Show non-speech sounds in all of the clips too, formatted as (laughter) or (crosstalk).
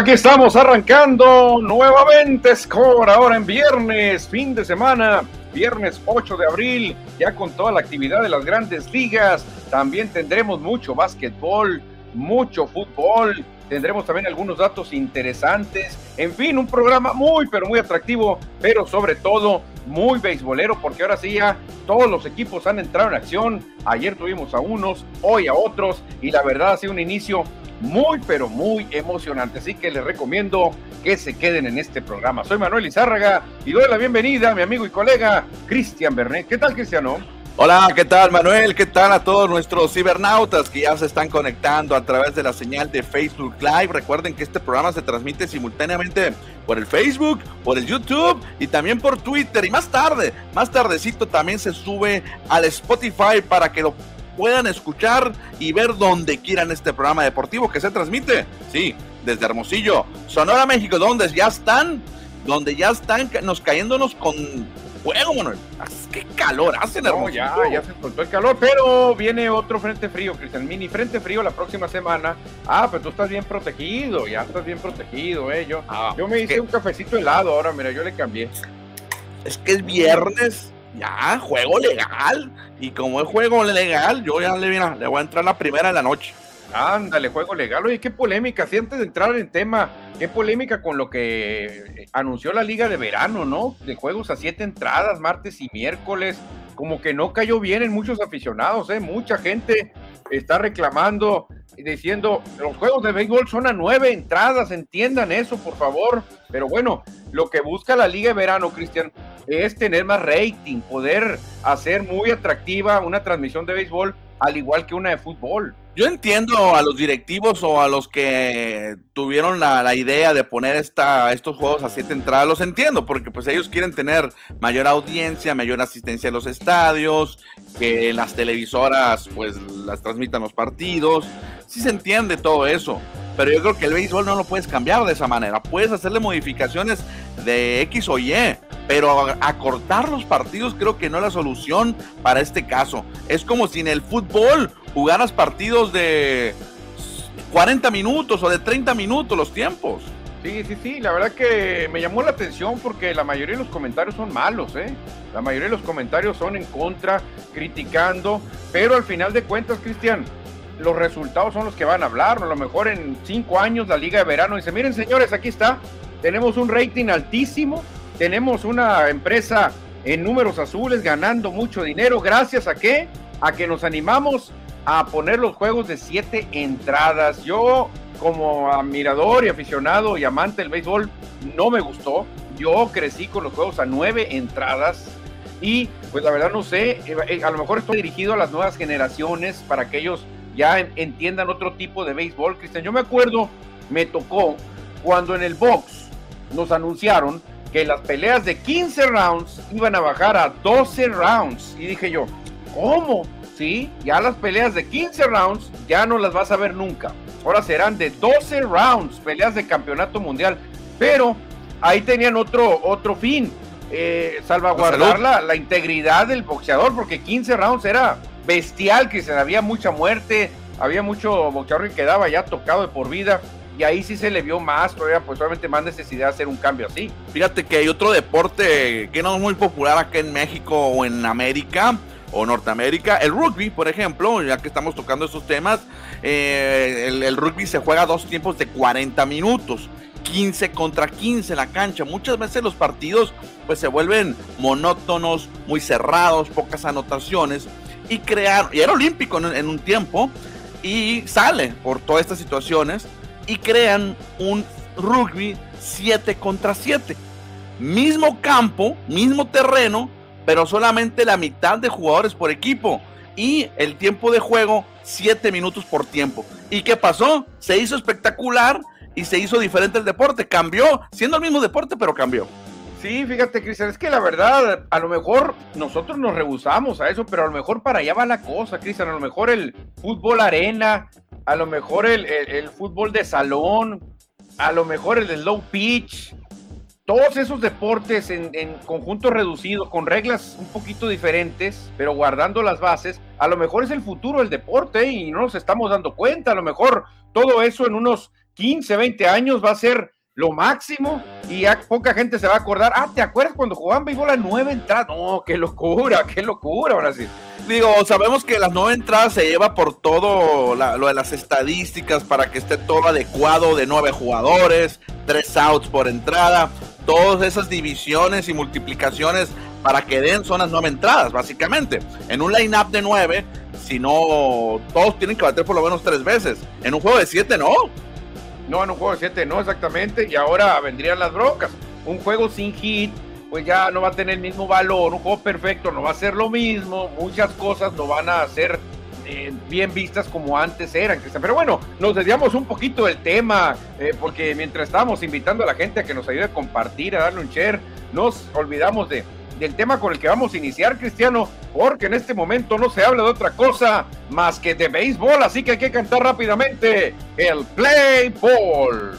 Aquí estamos arrancando nuevamente Score, ahora en viernes, fin de semana, viernes 8 de abril, ya con toda la actividad de las grandes ligas. También tendremos mucho básquetbol, mucho fútbol, tendremos también algunos datos interesantes. En fin, un programa muy, pero muy atractivo, pero sobre todo muy beisbolero, porque ahora sí ya todos los equipos han entrado en acción. Ayer tuvimos a unos, hoy a otros, y la verdad ha sido un inicio muy, pero muy emocionante. Así que les recomiendo que se queden en este programa. Soy Manuel Izárraga y doy la bienvenida a mi amigo y colega Cristian Bernet. ¿Qué tal, Cristiano? Hola, ¿qué tal Manuel? ¿Qué tal a todos nuestros cibernautas que ya se están conectando a través de la señal de Facebook Live? Recuerden que este programa se transmite simultáneamente por el Facebook, por el YouTube y también por Twitter. Y más tarde, más tardecito también se sube al Spotify para que lo puedan escuchar y ver donde quieran este programa deportivo que se transmite. Sí, desde Hermosillo, Sonora, México, donde ya están, donde ya están nos cayéndonos con fuego, Manuel. Qué calor hace no, ya, ya se soltó el calor, pero viene otro frente frío, Cristian. Mini frente frío la próxima semana. Ah, pero tú estás bien protegido, ya estás bien protegido, eh. Yo, ah, yo me hice un cafecito helado ahora, mira, yo le cambié. Es que es viernes ya, juego legal. Y como es juego legal, yo ya le, le voy a entrar la primera de la noche. Ándale, juego legal. Oye, qué polémica. Si antes de entrar en tema, qué polémica con lo que anunció la Liga de Verano, ¿no? De juegos a siete entradas, martes y miércoles. Como que no cayó bien en muchos aficionados, ¿eh? Mucha gente está reclamando y diciendo, los juegos de béisbol son a nueve entradas, entiendan eso, por favor. Pero bueno, lo que busca la Liga de Verano, Cristian, es tener más rating, poder hacer muy atractiva una transmisión de béisbol al igual que una de fútbol. Yo entiendo a los directivos o a los que tuvieron la, idea de poner esta, estos juegos a siete entradas, los entiendo, porque pues ellos quieren tener mayor audiencia, mayor asistencia a los estadios, que las televisoras pues las transmitan los partidos, sí se entiende todo eso, pero yo creo que el béisbol no lo puedes cambiar de esa manera, puedes hacerle modificaciones de X o Y, pero acortar los partidos creo que no es la solución para este caso. Es como si en el fútbol jugaras partidos de 40 minutos o de 30 minutos los tiempos. Sí, sí, sí, la verdad que me llamó la atención porque la mayoría de los comentarios son malos, ¿eh? La mayoría de los comentarios son en contra, criticando, pero al final de cuentas, Cristian, los resultados son los que van a hablar. A lo mejor en cinco años la Liga de Verano dice, miren señores, aquí está, tenemos un rating altísimo, tenemos una empresa en números azules ganando mucho dinero, gracias a qué? A que nos animamos a poner los juegos de siete entradas. Yo, como admirador y aficionado y amante del béisbol, no me gustó. Yo crecí con los juegos a nueve entradas y pues la verdad no sé, eh, eh, a lo mejor estoy dirigido a las nuevas generaciones para que ellos ya entiendan otro tipo de béisbol. Cristian, yo me acuerdo, me tocó cuando en el box nos anunciaron que las peleas de 15 rounds iban a bajar a 12 rounds. Y dije yo, ¿cómo? Sí, ya las peleas de 15 rounds ya no las vas a ver nunca. Ahora serán de 12 rounds, peleas de campeonato mundial. Pero ahí tenían otro, otro fin, eh, salvaguardar la, la, integridad del boxeador, porque 15 rounds era bestial, que se había mucha muerte, había mucho boxeador que quedaba ya tocado de por vida. Y ahí sí se le vio más, todavía pues obviamente más necesidad de hacer un cambio así. Fíjate que hay otro deporte que no es muy popular acá en México o en América, o Norteamérica. El rugby, por ejemplo, ya que estamos tocando estos temas, eh, el, rugby se juega dos tiempos de 40 minutos. 15 contra 15 en la cancha. Muchas veces los partidos pues se vuelven monótonos, muy cerrados, pocas anotaciones y crear, y era olímpico en, en, un tiempo y sale por todas estas situaciones y crean un rugby 7 contra 7. Mismo campo, mismo terreno, pero solamente la mitad de jugadores por equipo. Y el tiempo de juego, 7 minutos por tiempo. ¿Y qué pasó? Se hizo espectacular y se hizo diferente el deporte. Cambió, siendo el mismo deporte, pero cambió. Sí, fíjate, Cristian, es que la verdad, a lo mejor nosotros nos rehusamos a eso, pero a lo mejor para allá va la cosa, Cristian. A lo mejor el fútbol arena, a lo mejor el, el, el fútbol de salón, a lo mejor el de low pitch, todos esos deportes en, en conjunto reducido, con reglas un poquito diferentes, pero guardando las bases, a lo mejor es el futuro del deporte y no nos estamos dando cuenta. A lo mejor todo eso en unos 15, 20 años va a ser lo máximo y ya poca gente se va a acordar. Ah, ¿te acuerdas cuando jugaban béisbol a nueve entradas? No, qué locura, qué locura, ahora sí. Digo, sabemos que las nueve entradas se lleva por todo lo de las estadísticas para que esté todo adecuado de nueve jugadores, tres outs por entrada, todas esas divisiones y multiplicaciones para que den las nueve entradas, básicamente. En un line-up de nueve, si no, todos tienen que bater por lo menos tres veces. En un juego de siete, no. No, en un juego de 7 no, exactamente. Y ahora vendrían las brocas. Un juego sin hit, pues ya no va a tener el mismo valor. Un juego perfecto no va a ser lo mismo. Muchas cosas no van a ser eh, bien vistas como antes eran. Pero bueno, nos desviamos un poquito del tema, eh, porque mientras estábamos invitando a la gente a que nos ayude a compartir, a darle un share, nos olvidamos de del tema con el que vamos a iniciar, Cristiano, porque en este momento no se habla de otra cosa más que de béisbol, así que hay que cantar rápidamente el Play Ball.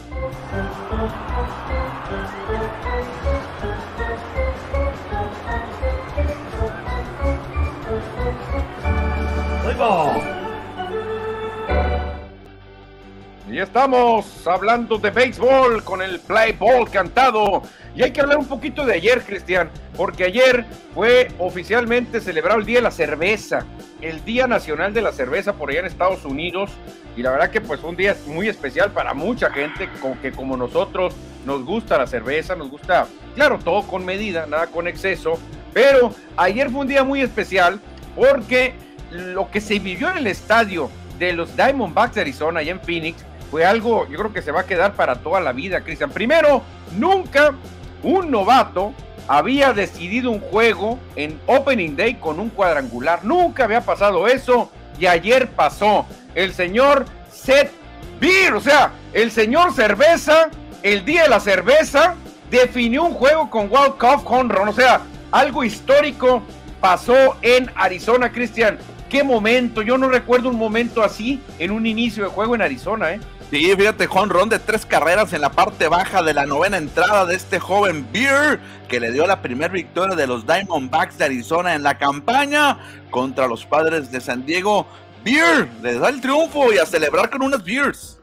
Y estamos hablando de béisbol con el play ball cantado. Y hay que hablar un poquito de ayer, Cristian, porque ayer fue oficialmente celebrado el Día de la Cerveza, el Día Nacional de la Cerveza por allá en Estados Unidos. Y la verdad que pues un día muy especial para mucha gente que como nosotros nos gusta la cerveza, nos gusta, claro, todo con medida, nada con exceso. Pero ayer fue un día muy especial porque lo que se vivió en el estadio de los Diamondbacks de Arizona, allá en Phoenix, fue algo, yo creo que se va a quedar para toda la vida, Cristian. Primero, nunca un novato había decidido un juego en Opening Day con un cuadrangular. Nunca había pasado eso y ayer pasó. El señor Seth Beer, o sea, el señor cerveza, el día de la cerveza, definió un juego con Walkoff Honron. O sea, algo histórico pasó en Arizona, Cristian. Qué momento, yo no recuerdo un momento así en un inicio de juego en Arizona, ¿eh? Sí, fíjate, Juan Ron de tres carreras en la parte baja de la novena entrada de este joven Beer, que le dio la primera victoria de los Diamondbacks de Arizona en la campaña contra los padres de San Diego. Beer le da el triunfo y a celebrar con unas Beers.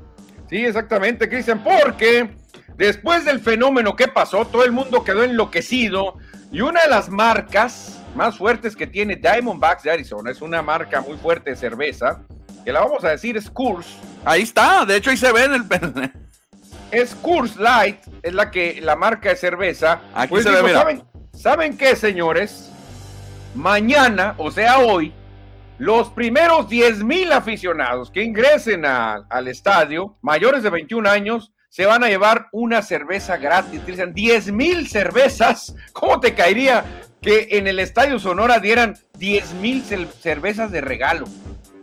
Sí, exactamente, Cristian, porque después del fenómeno que pasó, todo el mundo quedó enloquecido y una de las marcas más fuertes que tiene Diamondbacks de Arizona es una marca muy fuerte de cerveza que la vamos a decir es Curse. Ahí está, de hecho ahí se ve en el Es Curse Light, es la que la marca de cerveza. Aquí pues se ve, ¿saben, ¿Saben qué, señores? Mañana, o sea hoy, los primeros 10 mil aficionados que ingresen al estadio, mayores de 21 años, se van a llevar una cerveza gratis. Dicen 10 mil cervezas. ¿Cómo te caería que en el estadio Sonora dieran 10 mil cervezas de regalo?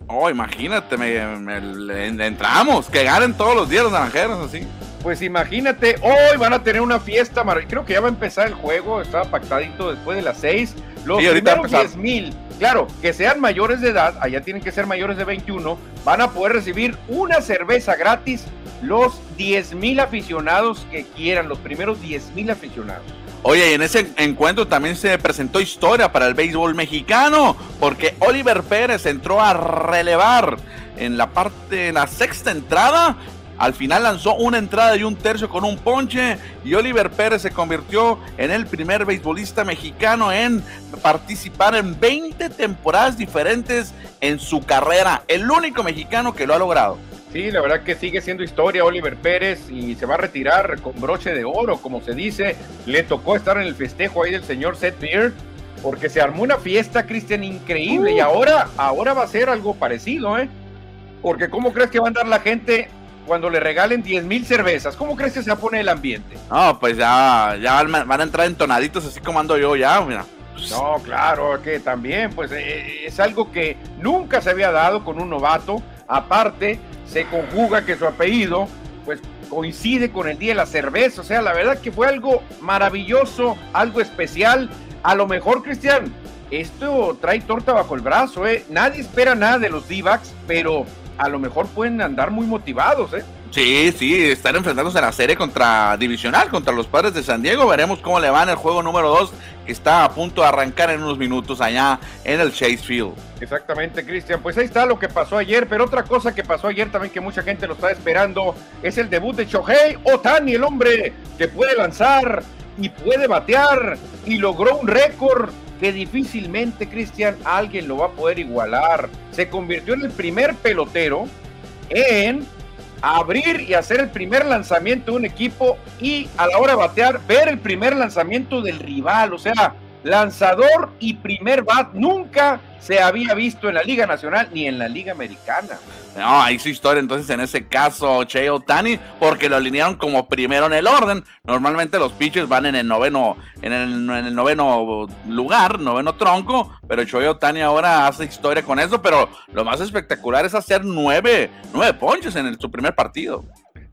Oh, imagínate, me, entramos, que ganen todos los días los naranjeros, así. Pues imagínate, hoy van a tener una fiesta, creo que ya va a empezar el juego, estaba pactadito después de las 6. Los primeros 10 mil, claro, que sean mayores de edad, allá tienen que ser mayores de 21, van a poder recibir una cerveza gratis los 10 mil aficionados que quieran, los primeros 10 mil aficionados. Oye, y en ese encuentro también se presentó historia para el béisbol mexicano, porque Oliver Pérez entró a relevar en la parte, en la sexta entrada. Al final lanzó una entrada y un tercio con un ponche y Oliver Pérez se convirtió en el primer beisbolista mexicano en participar en 20 temporadas diferentes en su carrera. El único mexicano que lo ha logrado. Sí, la verdad que sigue siendo historia Oliver Pérez y se va a retirar con broche de oro, como se dice. Le tocó estar en el festejo ahí del señor Seth Beer, porque se armó una fiesta, Cristian, increíble. Y ahora, ahora va a ser algo parecido, ¿eh? Porque ¿cómo crees que va a andar la gente cuando le regalen 10 mil cervezas? ¿Cómo crees que se pone el ambiente? No, pues ya, ya van a entrar entonaditos así como ando yo ya, mira. No, claro, que también, pues eh, es algo que nunca se había dado con un novato. Aparte, se conjuga que su apellido pues coincide con el día de la cerveza. O sea, la verdad que fue algo maravilloso, algo especial. A lo mejor, Cristian, esto trae torta bajo el brazo, ¿eh? Nadie espera nada de los d pero a lo mejor pueden andar muy motivados, ¿eh? Sí, sí, están enfrentándose en la serie contra divisional, contra los padres de San Diego. Veremos cómo le va en el juego número 2, que está a punto de arrancar en unos minutos allá en el Chase Field. Exactamente, Cristian. Pues ahí está lo que pasó ayer, pero otra cosa que pasó ayer también que mucha gente lo está esperando es el debut de Shohei Otani, el hombre que puede lanzar y puede batear y logró un récord que difícilmente, Cristian, alguien lo va a poder igualar. Se convirtió en el primer pelotero en abrir y hacer el primer lanzamiento de un equipo y a la hora de batear ver el primer lanzamiento del rival. O sea, lanzador y primer bat nunca se había visto en la Liga Nacional ni en la Liga Americana. No, hay su historia entonces en ese caso, Che Otani, porque lo alinearon como primero en el orden. Normalmente los pitchers van en el noveno, en el, noveno lugar, noveno tronco, pero Choi Otani ahora hace historia con eso, pero lo más espectacular es hacer nueve, nueve ponches en su primer partido.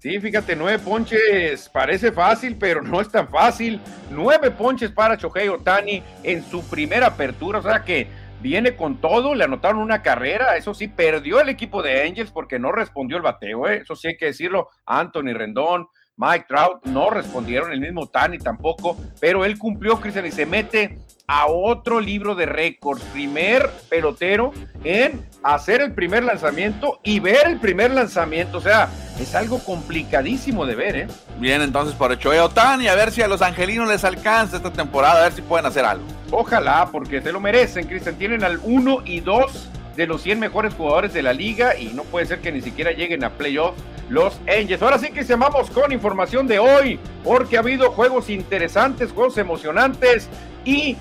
Sí, fíjate, nueve ponches parece fácil, pero no es tan fácil. Nueve ponches para Shohei Otani en su primera apertura, o sea que viene con todo, le anotaron una carrera, eso sí, perdió el equipo de Angels porque no respondió el bateo, ¿eh? eso sí hay que decirlo, Anthony Rendón, Mike Trout no respondieron, el mismo Tani tampoco, pero él cumplió, Cristian, y se mete a otro libro de récords. Primer pelotero en hacer el primer lanzamiento y ver el primer lanzamiento. O sea, es algo complicadísimo de ver, ¿eh? Bien, entonces por hecho Otani, a ver si a los angelinos les alcanza esta temporada, a ver si pueden hacer algo. Ojalá, porque se lo merecen, Cristian. Tienen al 1 y 2 de los 100 mejores jugadores de la liga y no puede ser que ni siquiera lleguen a playoff los Angels. Ahora sí que llamamos con información de hoy, porque ha habido juegos interesantes, juegos emocionantes y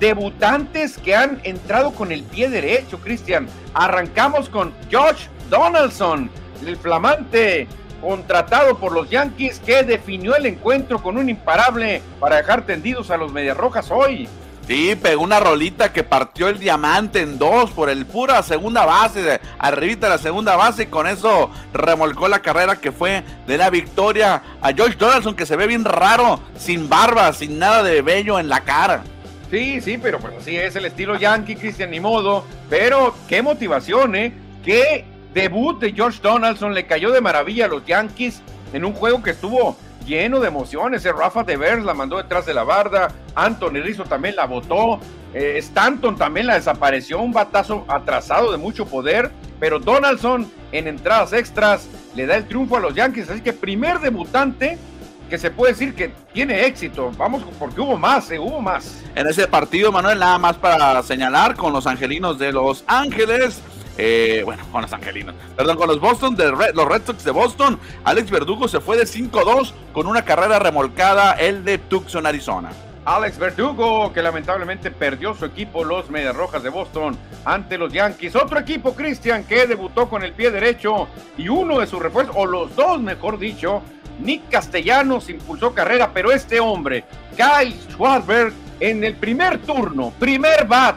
debutantes que han entrado con el pie derecho, Cristian. Arrancamos con Josh Donaldson, el flamante contratado por los Yankees que definió el encuentro con un imparable para dejar tendidos a los Medias Rojas hoy. Sí, pegó una rolita que partió el diamante en dos por el pura segunda base, arribita de la segunda base y con eso remolcó la carrera que fue de la victoria a George Donaldson que se ve bien raro, sin barba, sin nada de bello en la cara. Sí, sí, pero pues así es el estilo yankee, Cristian, ni modo. Pero qué motivación, ¿eh? Qué debut de George Donaldson le cayó de maravilla a los Yankees en un juego que estuvo lleno de emociones. El Rafa Devers la mandó detrás de la barda. Anthony Rizzo también la votó. Eh, Stanton también la desapareció. Un batazo atrasado de mucho poder. Pero Donaldson en entradas extras le da el triunfo a los Yankees. Así que primer debutante que se puede decir que tiene éxito. Vamos, porque hubo más, eh, hubo más. En ese partido, Manuel, nada más para señalar con los angelinos de Los Ángeles. Eh, bueno, con los angelinos, perdón, con los Boston, de los Red Sox de Boston, Alex Verdugo se fue de 5-2 con una carrera remolcada, el de Tucson, Arizona. Alex Verdugo, que lamentablemente perdió su equipo, los Medias Rojas de Boston, ante los Yankees. Otro equipo, Christian, que debutó con el pie derecho y uno de sus refuerzos, o los dos, mejor dicho, Nick Castellanos impulsó carrera, pero este hombre, Kyle Schwarber, en el primer turno, primer bat,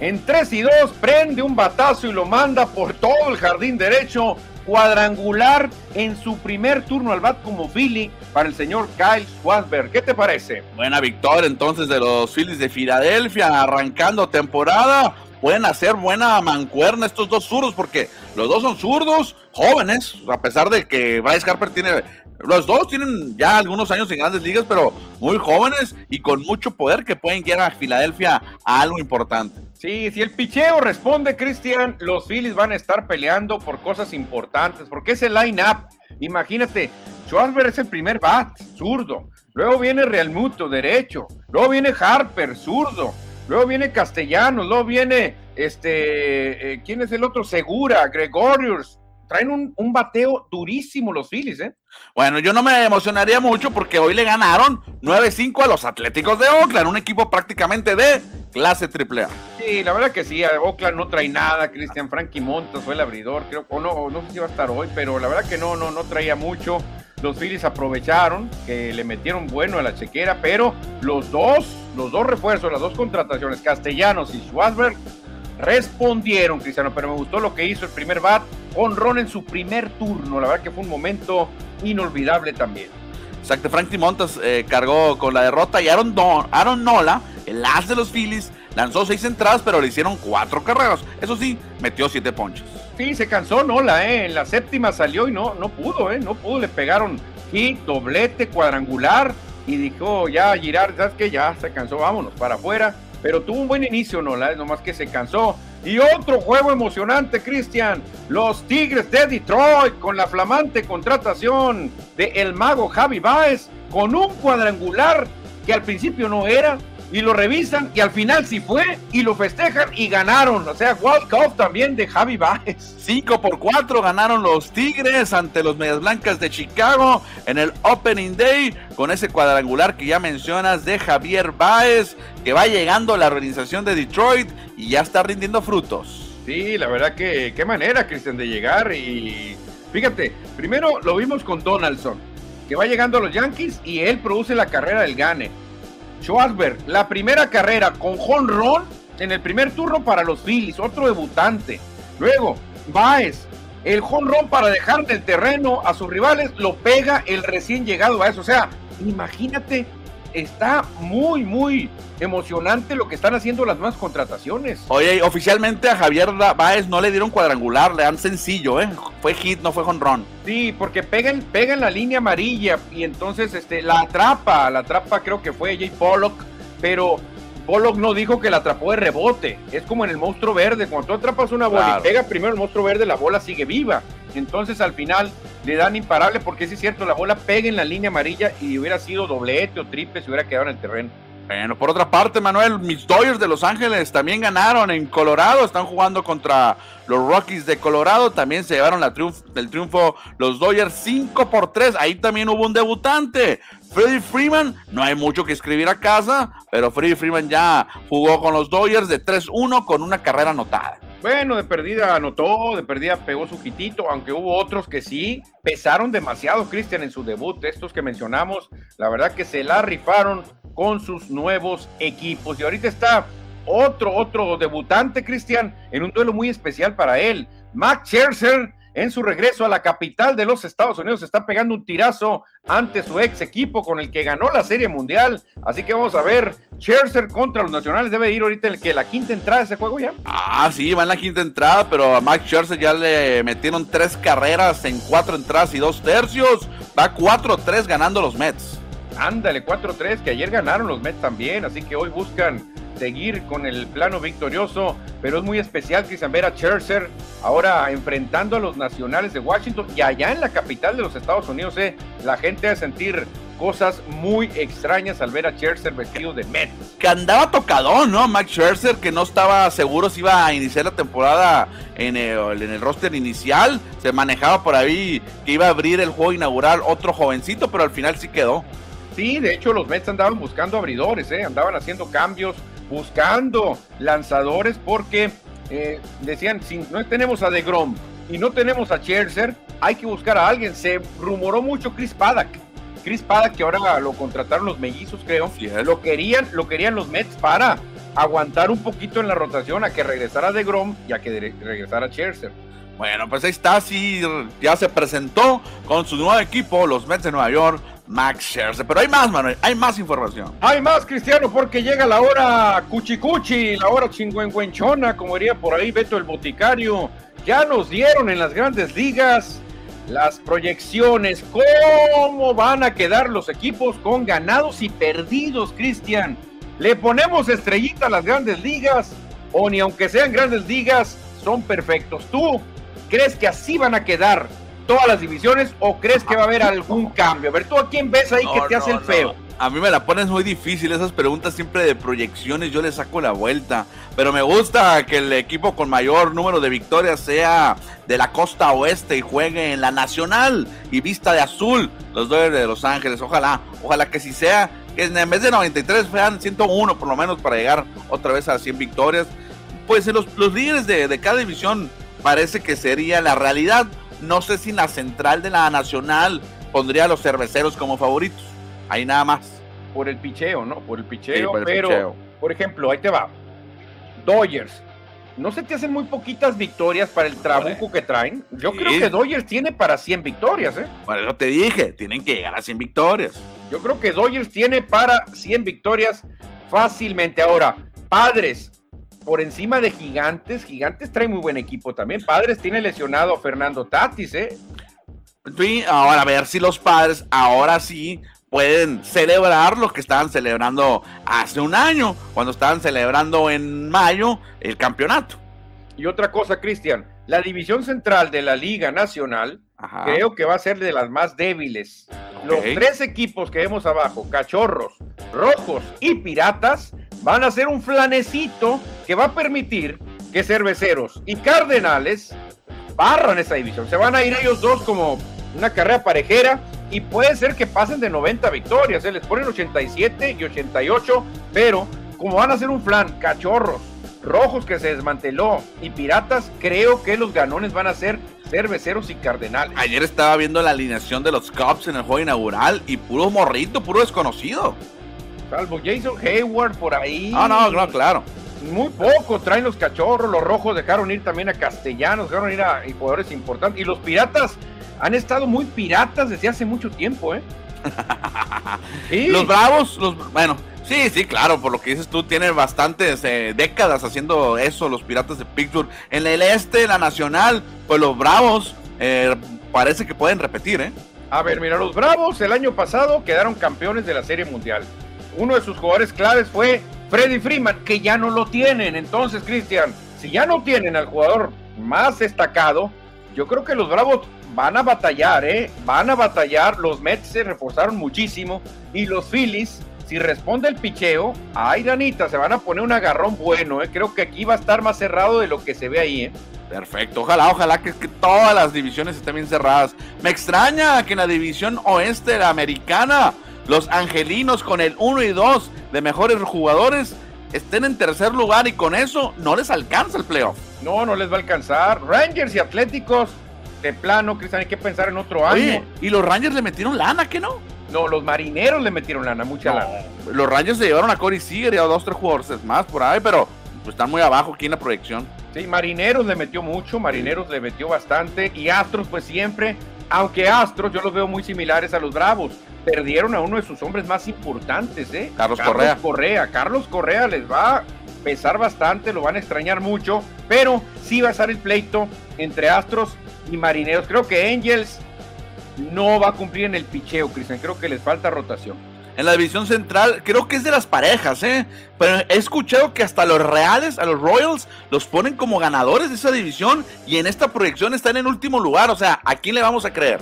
en 3 y 2 prende un batazo y lo manda por todo el jardín derecho, cuadrangular en su primer turno al bat como Philly para el señor Kyle Schwarber. ¿Qué te parece? Buena victoria entonces de los Phillies de Filadelfia, arrancando temporada. Pueden hacer buena mancuerna estos dos zurdos porque los dos son zurdos, jóvenes, a pesar de que Bryce Harper tiene los dos tienen ya algunos años en grandes ligas, pero muy jóvenes y con mucho poder que pueden llegar a Filadelfia a algo importante. Sí, si el picheo responde, Cristian, los Phillies van a estar peleando por cosas importantes, porque ese line-up, imagínate, Schwarzberg es el primer bat, zurdo, luego viene Realmuto, derecho, luego viene Harper, zurdo, luego viene Castellanos, luego viene, este, eh, ¿quién es el otro? Segura, Gregorius, traen un, un, bateo durísimo los Phillies, ¿eh? Bueno, yo no me emocionaría mucho porque hoy le ganaron 9-5 a los Atléticos de Oakland, un equipo prácticamente de clase AAA. Sí, la verdad que sí, Oakland no trae nada, Cristian Frankie Montas fue el abridor, creo, o no, no sé si va a estar hoy, pero la verdad que no, no, no traía mucho. Los Phillies aprovecharon que le metieron bueno a la chequera, pero los dos, los dos refuerzos, las dos contrataciones, Castellanos y Schwarzberg, respondieron, Cristiano, pero me gustó lo que hizo el primer bat, Ron en su primer turno, la verdad que fue un momento inolvidable también. Exacto, Frankie Montas eh, cargó con la derrota y Aaron, Aaron Nola, el as de los Phillies, lanzó seis entradas, pero le hicieron cuatro carreras. Eso sí, metió siete ponches. Sí, se cansó Nola, ¿eh? En la séptima salió y no, no pudo, ¿eh? No pudo, le pegaron hit, doblete, cuadrangular y dijo ya Girard, ¿sabes qué? Ya se cansó, vámonos para afuera. Pero tuvo un buen inicio, Nola, nomás que se cansó. Y otro juego emocionante, Cristian. Los Tigres de Detroit con la flamante contratación de el mago Javi Baez con un cuadrangular que al principio no era, y lo revisan y al final sí fue y lo festejan y ganaron. O sea, World Cup también de Javi Baez. (laughs) 5 por 4 ganaron los Tigres ante los Medias Blancas de Chicago en el Opening Day con ese cuadrangular que ya mencionas de Javier Baez que va llegando a la organización de Detroit y ya está rindiendo frutos. Sí, la verdad que qué manera, Cristian, de llegar y fíjate, primero lo vimos con Donaldson, que va llegando a los Yankees y él produce la carrera del Gane Schwarzberg, la primera carrera con jonrón en el primer turno para los Phillies, otro debutante. Luego, Baez, el jonrón para dejar del terreno a sus rivales, lo pega el recién llegado a eso. O sea, imagínate está muy, muy emocionante lo que están haciendo las nuevas contrataciones. Oye, oficialmente a Javier Báez no le dieron cuadrangular, le dan sencillo, ¿eh? Fue hit, no fue run. Sí, porque pegan, pegan la línea amarilla y entonces este, la atrapa, la atrapa creo que fue Jay Pollock, pero Pollock no dijo que la atrapó de rebote. Es como en el monstruo verde. Cuando tú atrapas una bola y pega primero el monstruo verde, la bola sigue viva. Entonces al final le dan imparable porque sí es cierto, la bola pega en la línea amarilla y hubiera sido doblete o triple si hubiera quedado en el terreno. Bueno, por otra parte, Manuel, mis Dodgers de Los Ángeles también ganaron en Colorado, están jugando contra los Rockies de Colorado, también se llevaron la del triunfo los Dodgers 5 por 3, ahí también hubo un debutante, Freddie Freeman, no hay mucho que escribir a casa, pero Freddie Freeman ya jugó con los Dodgers de 3-1 con una carrera anotada. Bueno, de perdida anotó, de perdida pegó su quitito, aunque hubo otros que sí pesaron demasiado, Cristian, en su debut. Estos que mencionamos, la verdad que se la rifaron con sus nuevos equipos. Y ahorita está otro, otro debutante, Cristian, en un duelo muy especial para él. Max Scherzer en su regreso a la capital de los Estados Unidos está pegando un tirazo ante su ex equipo con el que ganó la Serie Mundial. Así que vamos a ver, Scherzer contra los Nacionales debe ir ahorita el que la quinta entrada de ese juego ya. Ah, sí, va en la quinta entrada, pero a Max Scherzer ya le metieron tres carreras en cuatro entradas y dos tercios. Va 4-3 ganando los Mets. Ándale, 4-3, que ayer ganaron los Mets también, así que hoy buscan seguir con el plano victorioso, pero es muy especial Cristian ver a Scherzer ahora enfrentando a los nacionales de Washington y allá en la capital de los Estados Unidos, eh, la gente a sentir cosas muy extrañas al ver a Scherzer vestido de Mets. Que andaba tocado, ¿no? Max Scherzer, que no estaba seguro si iba a iniciar la temporada en el, en el roster inicial. Se manejaba por ahí que iba a abrir el juego inaugural otro jovencito, pero al final sí quedó. Sí, de hecho los Mets andaban buscando abridores, ¿eh? andaban haciendo cambios buscando lanzadores porque eh, decían, si no tenemos a DeGrom y no tenemos a Scherzer, hay que buscar a alguien. Se rumoró mucho Chris Paddock. Chris Paddock, que ahora lo contrataron los mellizos, creo. Lo querían, lo querían los Mets para aguantar un poquito en la rotación a que regresara DeGrom y a que regresara Scherzer. Bueno, pues ahí está, sí, ya se presentó con su nuevo equipo, los Mets de Nueva York, Max Scherzer. Pero hay más, Manuel, hay más información. Hay más, Cristiano, porque llega la hora cuchicuchi, la hora chingüengüenchona, como diría por ahí Beto el Boticario. Ya nos dieron en las grandes ligas las proyecciones, cómo van a quedar los equipos con ganados y perdidos, Cristian. ¿Le ponemos estrellita a las grandes ligas o ni aunque sean grandes ligas son perfectos? ¿Tú crees que así van a quedar todas las divisiones o crees que va a haber algún cambio? A ver, ¿tú a quién ves ahí que te hace el feo? A mí me la pones muy difícil, esas preguntas siempre de proyecciones, yo le saco la vuelta. Pero me gusta que el equipo con mayor número de victorias sea de la costa oeste y juegue en la nacional y vista de azul, los Dodgers de Los Ángeles. Ojalá, ojalá que si sea, que en vez de 93 sean 101 por lo menos para llegar otra vez a 100 victorias. Pues los, los líderes de, de cada división parece que sería la realidad no sé si la central de la nacional pondría a los cerveceros como favoritos. Ahí nada más. Por el picheo, ¿no? Por el picheo, pero, por ejemplo, ahí te va. Dodgers. ¿No se te hacen muy poquitas victorias para el trabuco que traen? Yo creo que Dodgers tiene para 100 victorias, ¿eh? Por eso te dije, tienen que llegar a 100 victorias. Yo creo que Dodgers tiene para 100 victorias fácilmente. Ahora, Padres, por encima de Gigantes. Gigantes trae muy buen equipo también. Padres tiene lesionado a Fernando Tatis, ¿eh? Sí, ahora a ver si los padres ahora sí pueden celebrar lo que estaban celebrando hace un año, cuando estaban celebrando en mayo el campeonato. Y otra cosa, Cristian, la división central de la Liga Nacional creo que va a ser de las más débiles. Los tres equipos que vemos abajo, Cachorros, Rojos y Piratas, van a ser un flanecito que va a permitir que Cerveceros y Cardenales barran esa división. Se van a ir ellos dos como una carrera parejera y puede ser que pasen de 90 victorias. Se les ponen 87 y 88, pero como van a ser un flan, Cachorros, Rojos que se desmanteló y Piratas, creo que los ganones van a ser Cerveceros y Cardenales. Ayer estaba viendo la alineación de los Cubs en el juego inaugural y puro morrito, puro desconocido. Salvo Jason Hayward por ahí. Ah, no, no, claro. Muy poco traen los cachorros, los rojos dejaron ir también a castellanos, dejaron ir a jugadores importantes. Y los piratas han estado muy piratas desde hace mucho tiempo, ¿eh? (laughs) Los bravos, los, bueno, Sí, sí, claro, por lo que dices tú, tienen bastantes eh, décadas haciendo eso los Piratas de Pittsburgh. En el este, la Nacional, pues los Bravos eh, parece que pueden repetir, ¿eh? A ver, mira, los Bravos el año pasado quedaron campeones de la Serie Mundial. Uno de sus jugadores claves fue Freddy Freeman, que ya no lo tienen. Entonces, Cristian, si ya no tienen al jugador más destacado, yo creo que los Bravos van a batallar, ¿eh? Van a batallar. Los Mets se reforzaron muchísimo y los Phillies si responde el picheo, ay, Danita, se van a poner un agarrón bueno, ¿eh? Creo que aquí va a estar más cerrado de lo que se ve ahí, ¿eh? Perfecto, ojalá, ojalá que, que, todas las divisiones estén bien cerradas. Me extraña que en la división oeste de la americana, los angelinos con el 1 y 2 de mejores jugadores estén en tercer lugar y con eso no les alcanza el playoff. No, no les va a alcanzar. Rangers y Atléticos, de plano, Cristian, hay que pensar en otro año. y los Rangers le metieron lana, ¿que no? No, los marineros le metieron lana, mucha lana. Los Rangers se llevaron a Corey Seager y a dos, tres jugadores más por ahí, pero pues, están muy abajo aquí en la proyección. Sí, Marineros le metió mucho, Marineros le metió bastante y Astros pues siempre, aunque Astros yo los veo muy similares a los Bravos, perdieron a uno de sus hombres más importantes, ¿eh? Carlos, Correa. Correa. Carlos Correa les va a pesar bastante, lo van a extrañar mucho, pero sí va a estar el pleito entre Astros y Marineros. Creo que Angels no va a cumplir en el picheo, Cristian. Creo que les falta rotación. En la división central, creo que es de las parejas, ¿eh? Pero he escuchado que hasta los Reales, a los Royals, los ponen como ganadores de esa división y en esta proyección están en último lugar. O sea, ¿a quién le vamos a creer?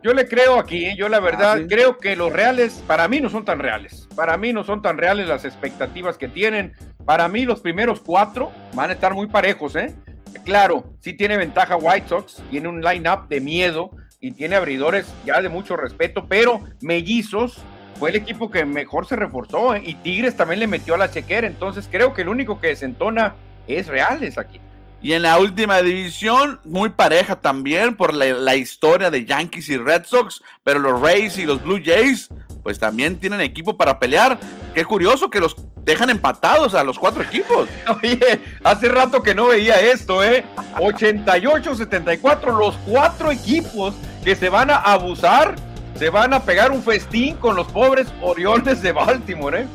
Yo le creo aquí, ¿eh? yo la verdad ah, creo que los Reales, para mí no son tan reales. Para mí no son tan reales las expectativas que tienen. Para mí los primeros cuatro van a estar muy parejos, ¿eh? Claro, sí tiene ventaja White Sox, tiene un line-up de miedo y tiene abridores ya de mucho respeto, pero Mellizos fue el equipo que mejor se reforzó ¿eh? y Tigres también le metió a la chequera, entonces creo que el único que desentona es Reales aquí. Y en la última división, muy pareja también por la, historia de Yankees y Red Sox, pero los Rays y los Blue Jays, pues también tienen equipo para pelear. Qué curioso que los dejan empatados a los cuatro equipos. (laughs) Oye, hace rato que no veía esto, ¿eh? 88-74, los cuatro equipos que se van a abusar, se van a pegar un festín con los pobres Orioles de Baltimore, ¿eh?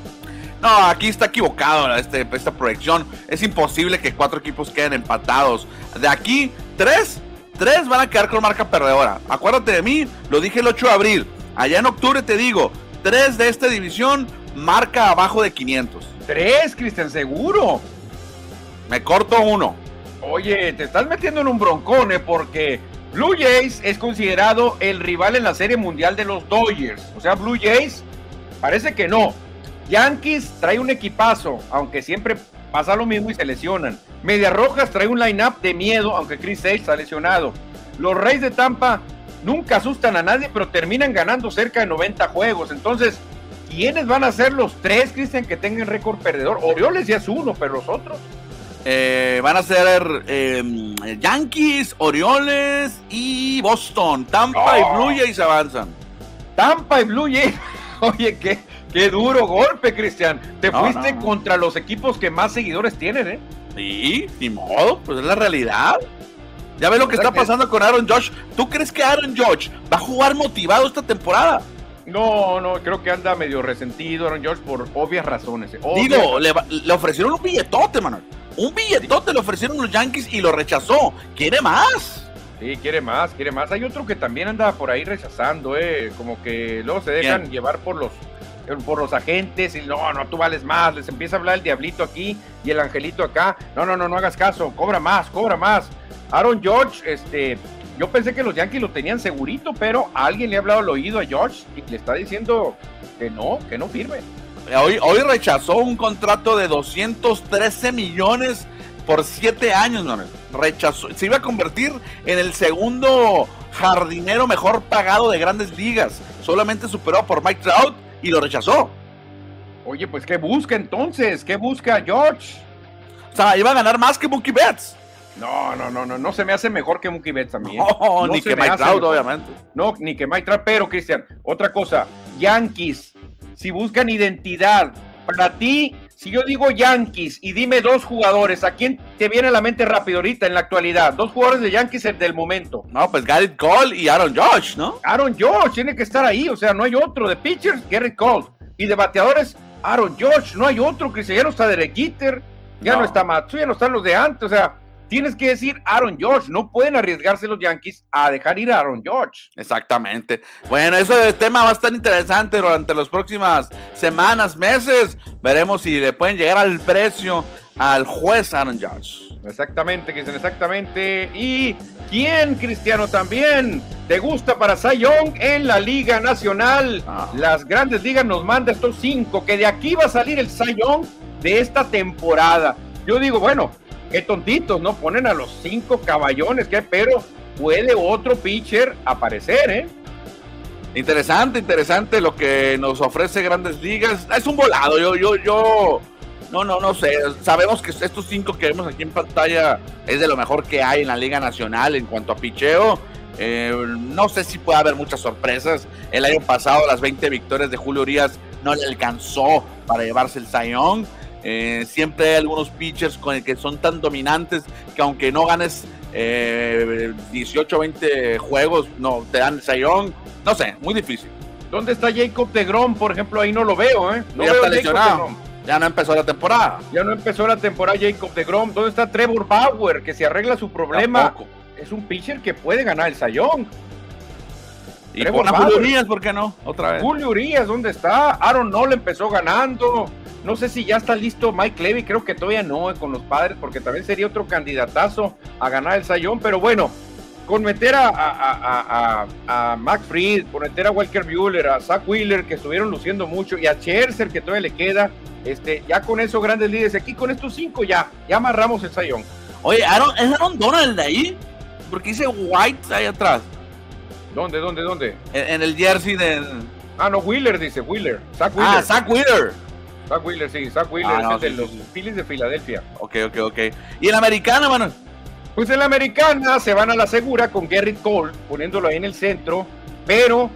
No, aquí está equivocado este, esta proyección. Es imposible que cuatro equipos queden empatados. De aquí, tres, tres van a quedar con marca perdedora. Acuérdate de mí, lo dije el 8 de abril. Allá en octubre te digo, tres de esta división marca abajo de 500. Tres, Cristian, seguro. Me corto uno. Oye, te estás metiendo en un broncone porque Blue Jays es considerado el rival en la Serie Mundial de los Dodgers. O sea, Blue Jays parece que no. Yankees trae un equipazo, aunque siempre pasa lo mismo y se lesionan. Medias Rojas trae un line-up de miedo, aunque Chris Sage está lesionado. Los Reyes de Tampa nunca asustan a nadie, pero terminan ganando cerca de 90 juegos. Entonces, ¿quiénes van a ser los tres, Cristian, que tengan récord perdedor? Orioles ya es uno, pero los otros. Eh, van a ser em, Yankees, Orioles y Boston. Tampa y Blue Jays avanzan. Tampa y Blue Jays. (laughs) Oye, qué, Qué duro golpe, Cristian. Te fuiste contra los equipos que más seguidores tienen, ¿eh? Sí, ni modo, pues es la realidad. Ya ves lo que está pasando con Aaron Josh. ¿Tú crees que Aaron Josh va a jugar motivado esta temporada? No, no, creo que anda medio resentido Aaron Josh por obvias razones. Eh, Digo, le, ofrecieron un billetote, mano. Un billetote le ofrecieron los Yankees y lo rechazó. ¿Quiere más? Sí, quiere más, quiere más. Hay otro que también anda por ahí rechazando, ¿eh? Como que luego se dejan llevar por los por los agentes y no, no, tú vales más. Les empieza a hablar el diablito aquí y el angelito acá. No, no, no, no hagas caso. Cobra más, cobra más. Aaron George, este, yo pensé que los Yankees lo tenían segurito, pero alguien le ha hablado al oído a George y le está diciendo que no, que no firme. Hoy, hoy rechazó un contrato de 213 millones por 7 años, no, rechazó, se iba a convertir en el segundo jardinero mejor pagado de grandes ligas, solamente superado por Mike Trout y lo rechazó. Oye, pues ¿qué busca entonces? ¿Qué busca George? O sea, iba a ganar más que Mookie Betts. No, no, no, no, no se me hace mejor que Mookie Betts también. No, ni que Mike Trout, obviamente. No, ni que Mike Trout, pero Cristian, otra cosa, Yankees, si buscan identidad, para ti, si yo digo Yankees y dime dos jugadores, ¿a quién te viene a la mente rápido ahorita en la actualidad? Dos jugadores de Yankees del momento. No, pues Garrett Cole y Aaron Josh, ¿no? Aaron Josh tiene que estar ahí, o sea, no hay otro. De pitchers, Garrett Cole. Y de bateadores, Aaron Josh, no hay otro. Cristian, ya no está Derek Jeter, ya no, está Matsu, ya no están los de antes, o sea tienes que decir Aaron George. No pueden arriesgarse los Yankees a dejar ir a Aaron George. Exactamente. Bueno, ese tema va a estar interesante durante las próximas semanas, meses. Veremos si le pueden llegar al precio al juez Aaron George. Exactamente, Cristian, exactamente. ¿Y quién, Cristiano, también te gusta para Sayón en la Liga Nacional? Ah. Las grandes ligas nos manda estos cinco, que de aquí va a salir el Sayón de esta temporada. Yo digo, bueno, qué tontitos, ¿no? Ponen a los cinco caballones, que pero puede otro pitcher aparecer, ¿eh? Interesante, interesante lo que nos ofrece Grandes Ligas. Es un volado, yo, yo, yo, no, no, no sé. Sabemos que estos cinco que vemos aquí en pantalla es de lo mejor que hay en la Liga Nacional en cuanto a picheo. Eh, no sé si puede haber muchas sorpresas. El año pasado las 20 victorias de Julio Urias no le alcanzó para llevarse el Sayón. Eh, siempre hay algunos pitchers con el que son tan dominantes que aunque no ganes 18 o 20 juegos, no te dan sayón. No sé, muy difícil. ¿Dónde está Jacob de Grom? Por ejemplo, ahí no lo veo, ¿eh? No ya está lesionado. Ya no empezó la temporada. Ya no empezó la temporada Jacob de Grom. ¿Dónde está Trevor Bauer? Que si arregla su problema, es un pitcher que puede ganar el sayón. Y con Julio Urias, ¿por qué no? Otra vez. Julio Urias, ¿dónde está? Aaron Noll empezó ganando. No sé si ya está listo Mike Levy, creo que todavía no eh, con los padres, porque también sería otro candidatazo a ganar el Sayón, pero bueno, con meter a, a, a, Max Fried, con meter a Walker Bueller, a Zach Wheeler, que estuvieron luciendo mucho, y a Scherzer, que todavía le queda, este, ya con esos grandes líderes, aquí con estos cinco ya, ya amarramos el Sayón. Oye, Aaron, ¿es Aaron Donald de ahí? Porque dice White ahí atrás. ¿Dónde, dónde, dónde? En, el jersey del... Ah, no, Wheeler dice, Wheeler. Zach Wheeler. Ah, Zach Wheeler. Zach Wheeler, sí, Zach Wheeler ah, es de los Phillies de Filadelfia. Ok, ok, ok. ¿Y en la americana, mano? Pues en la americana se van a la segura con Garrett Cole, poniéndolo ahí en el centro, pero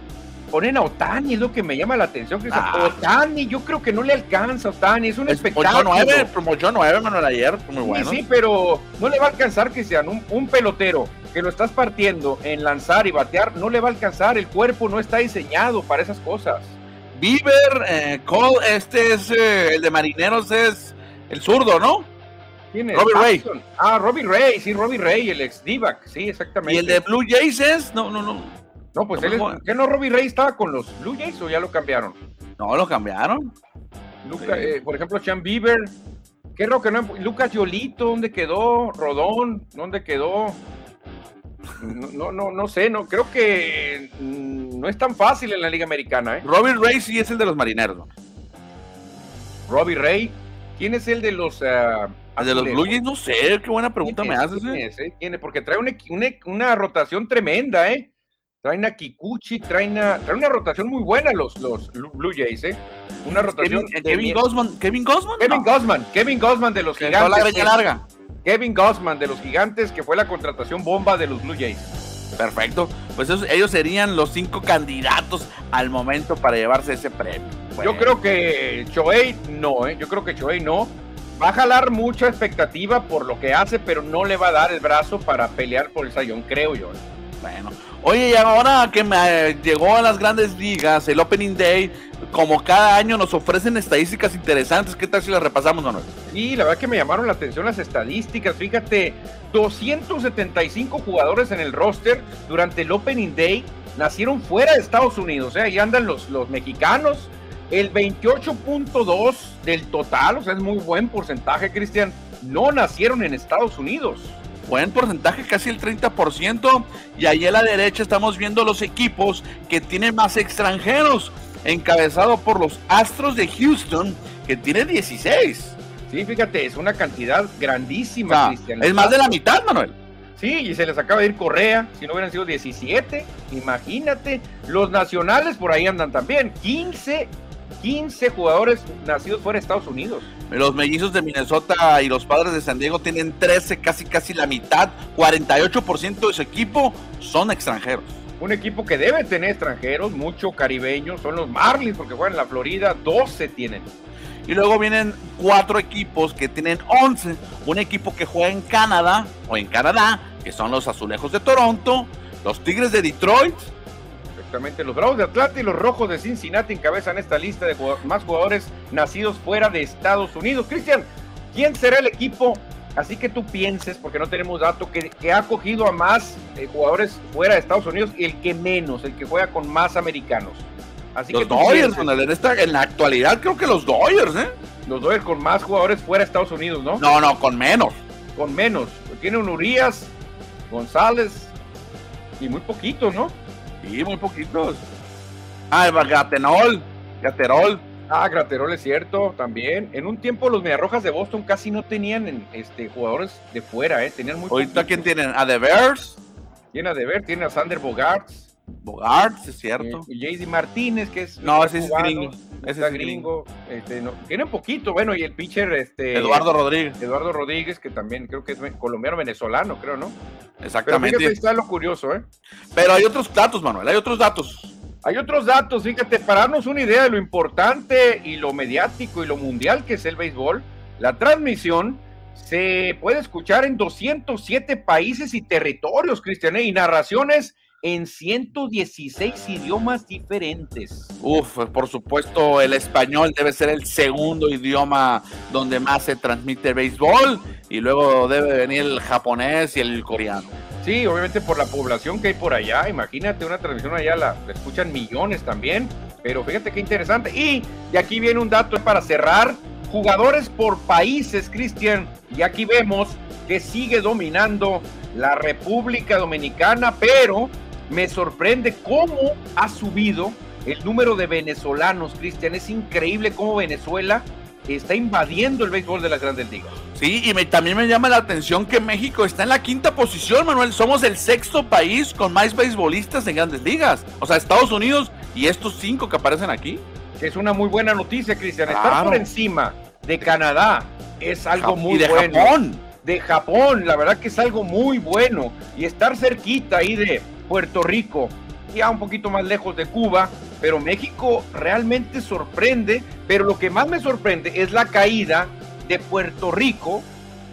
ponen a Otani, es lo que me llama la atención. Que ah. Otani, yo creo que no le alcanza a Otani, es un espectáculo. 9, promoción 9, Manuel, ayer, muy bueno. Sí, sí, pero no le va a alcanzar que sean un, un, pelotero que lo estás partiendo en lanzar y batear, no le va a alcanzar, el cuerpo no está diseñado para esas cosas. Bieber, eh, Cole, este es eh, el de Marineros, es el zurdo, ¿no? ¿Quién es? Robbie Ray. Ah, Robbie Ray, sí, Robbie Ray, el ex Divac, sí, exactamente. ¿Y el de Blue Jays es? No, no, no. No, pues él es. ¿Qué no Robbie Ray estaba con los Blue Jays o ya lo cambiaron? No, lo cambiaron. Eh, por ejemplo, Sean Bieber. ¿Qué que no? Lucas Yolito, ¿dónde quedó? Rodón, ¿dónde quedó? No, no, no sé, no, creo que no es tan fácil en la Liga Americana, ¿eh? Robbie Ray sí es el de los marineros, ¿no? Robbie Ray, ¿quién es el de los uh, de los Blue Jays? No sé, qué buena pregunta me haces, ¿eh? ¿Quién Porque trae una, una, rotación tremenda, ¿eh? Traen a Kikuchi, traen, a, trae una rotación muy buena los, los Blue Jays, ¿eh? Una rotación. Kevin, Kevin Gosman, Kevin Gosman. Kevin Gosman, Kevin Gosman de los Gigantes. La larga. Kevin Gossman de los Gigantes, que fue la contratación bomba de los Blue Jays. Perfecto. Pues ellos serían los cinco candidatos al momento para llevarse ese premio. Yo creo que Choey no, ¿eh? yo creo que Choey no. Va a jalar mucha expectativa por lo que hace, pero no le va a dar el brazo para pelear por el sayón, creo yo. ¿eh? Bueno, oye, y ahora que me eh, llegó a las grandes ligas, el Opening Day, como cada año nos ofrecen estadísticas interesantes. ¿Qué tal si las repasamos, Manuel? Sí, la verdad que me llamaron la atención las estadísticas. Fíjate, 275 jugadores en el roster durante el Opening Day nacieron fuera de Estados Unidos. ¿eh? Ahí andan los, los mexicanos. El 28.2 del total, o sea, es muy buen porcentaje, Cristian, no nacieron en Estados Unidos buen porcentaje, casi el 30%. Y ahí a la derecha estamos viendo los equipos que tienen más extranjeros, encabezado por los Astros de Houston, que tiene 16. Sí, fíjate, es una cantidad grandísima, Cristian. Es más de la mitad, Manuel. Sí, y se les acaba de ir Correa, si no hubieran sido 17, imagínate. Los nacionales por ahí andan también, 15 15 jugadores nacidos fuera de Estados Unidos. Los mellizos de Minnesota y los padres de San Diego tienen 13, casi casi la mitad, 48% de su equipo son extranjeros. Un equipo que debe tener extranjeros, mucho caribeños, son los Marlins porque juegan en la Florida, 12 tienen. Y luego vienen cuatro equipos que tienen 11. Un equipo que juega en Canadá o en Canadá, que son los Azulejos de Toronto, los Tigres de Detroit, los Bravos de Atlanta y los Rojos de Cincinnati encabezan esta lista de más jugadores nacidos fuera de Estados Unidos. Cristian, ¿quién será el equipo? Así que tú pienses, porque no tenemos dato, que, ha cogido a más eh, jugadores fuera de Estados Unidos y el que menos, el que juega con más americanos. Así los que Dodgers, en, esta, en la actualidad creo que los Dodgers, ¿eh? Los Dodgers con más jugadores fuera de Estados Unidos, ¿no? No, no, con menos. Con menos. Tiene un Urias, González y muy poquito, ¿no? Sí, muy poquitos. Ah, el Gatenol, Gaterol. Ah, Graterol es cierto, también. En un tiempo los Mediarrojas de Boston casi no tenían este, jugadores de fuera, ¿eh? Tenían muy Ahorita, ¿quién tienen? ¿A The Bears? Tiene a The Bears, tiene a Sander Bogarts. Bogarts, es cierto. Y, JD Martínez, que es. No, ese es gringo. Ese es gringo. Este, no, tiene poquito, bueno, y el pitcher, este. Eduardo Rodríguez. Eduardo Rodríguez, que también creo que es colombiano-venezolano, creo, ¿no? Exactamente. Pero está lo curioso, ¿eh? Pero hay otros datos, Manuel, hay otros datos. Hay otros datos, fíjate, para darnos una idea de lo importante y lo mediático y lo mundial que es el béisbol, la transmisión se puede escuchar en 207 países y territorios, Cristian, ¿eh? y narraciones en 116 idiomas diferentes. Uf, por supuesto, el español debe ser el segundo idioma donde más se transmite béisbol y luego debe venir el japonés y el coreano. Sí, obviamente por la población que hay por allá, imagínate una transmisión allá, la, escuchan millones también, pero fíjate qué interesante. Y de aquí viene un dato para cerrar, jugadores por países, Cristian, y aquí vemos que sigue dominando la República Dominicana, pero me sorprende cómo ha subido el número de venezolanos, Cristian. Es increíble cómo Venezuela está invadiendo el béisbol de las grandes ligas. Sí, y también me llama la atención que México está en la quinta posición, Manuel. Somos el sexto país con más beisbolistas en grandes ligas. O sea, Estados Unidos y estos cinco que aparecen aquí. Es una muy buena noticia, Cristian. Estar por encima de Canadá es algo muy bueno. de Japón. De Japón, la verdad que es algo muy bueno. Y estar cerquita ahí de Puerto Rico, ya un poquito más lejos de Cuba, pero México realmente sorprende, pero lo que más me sorprende es la caída de Puerto Rico,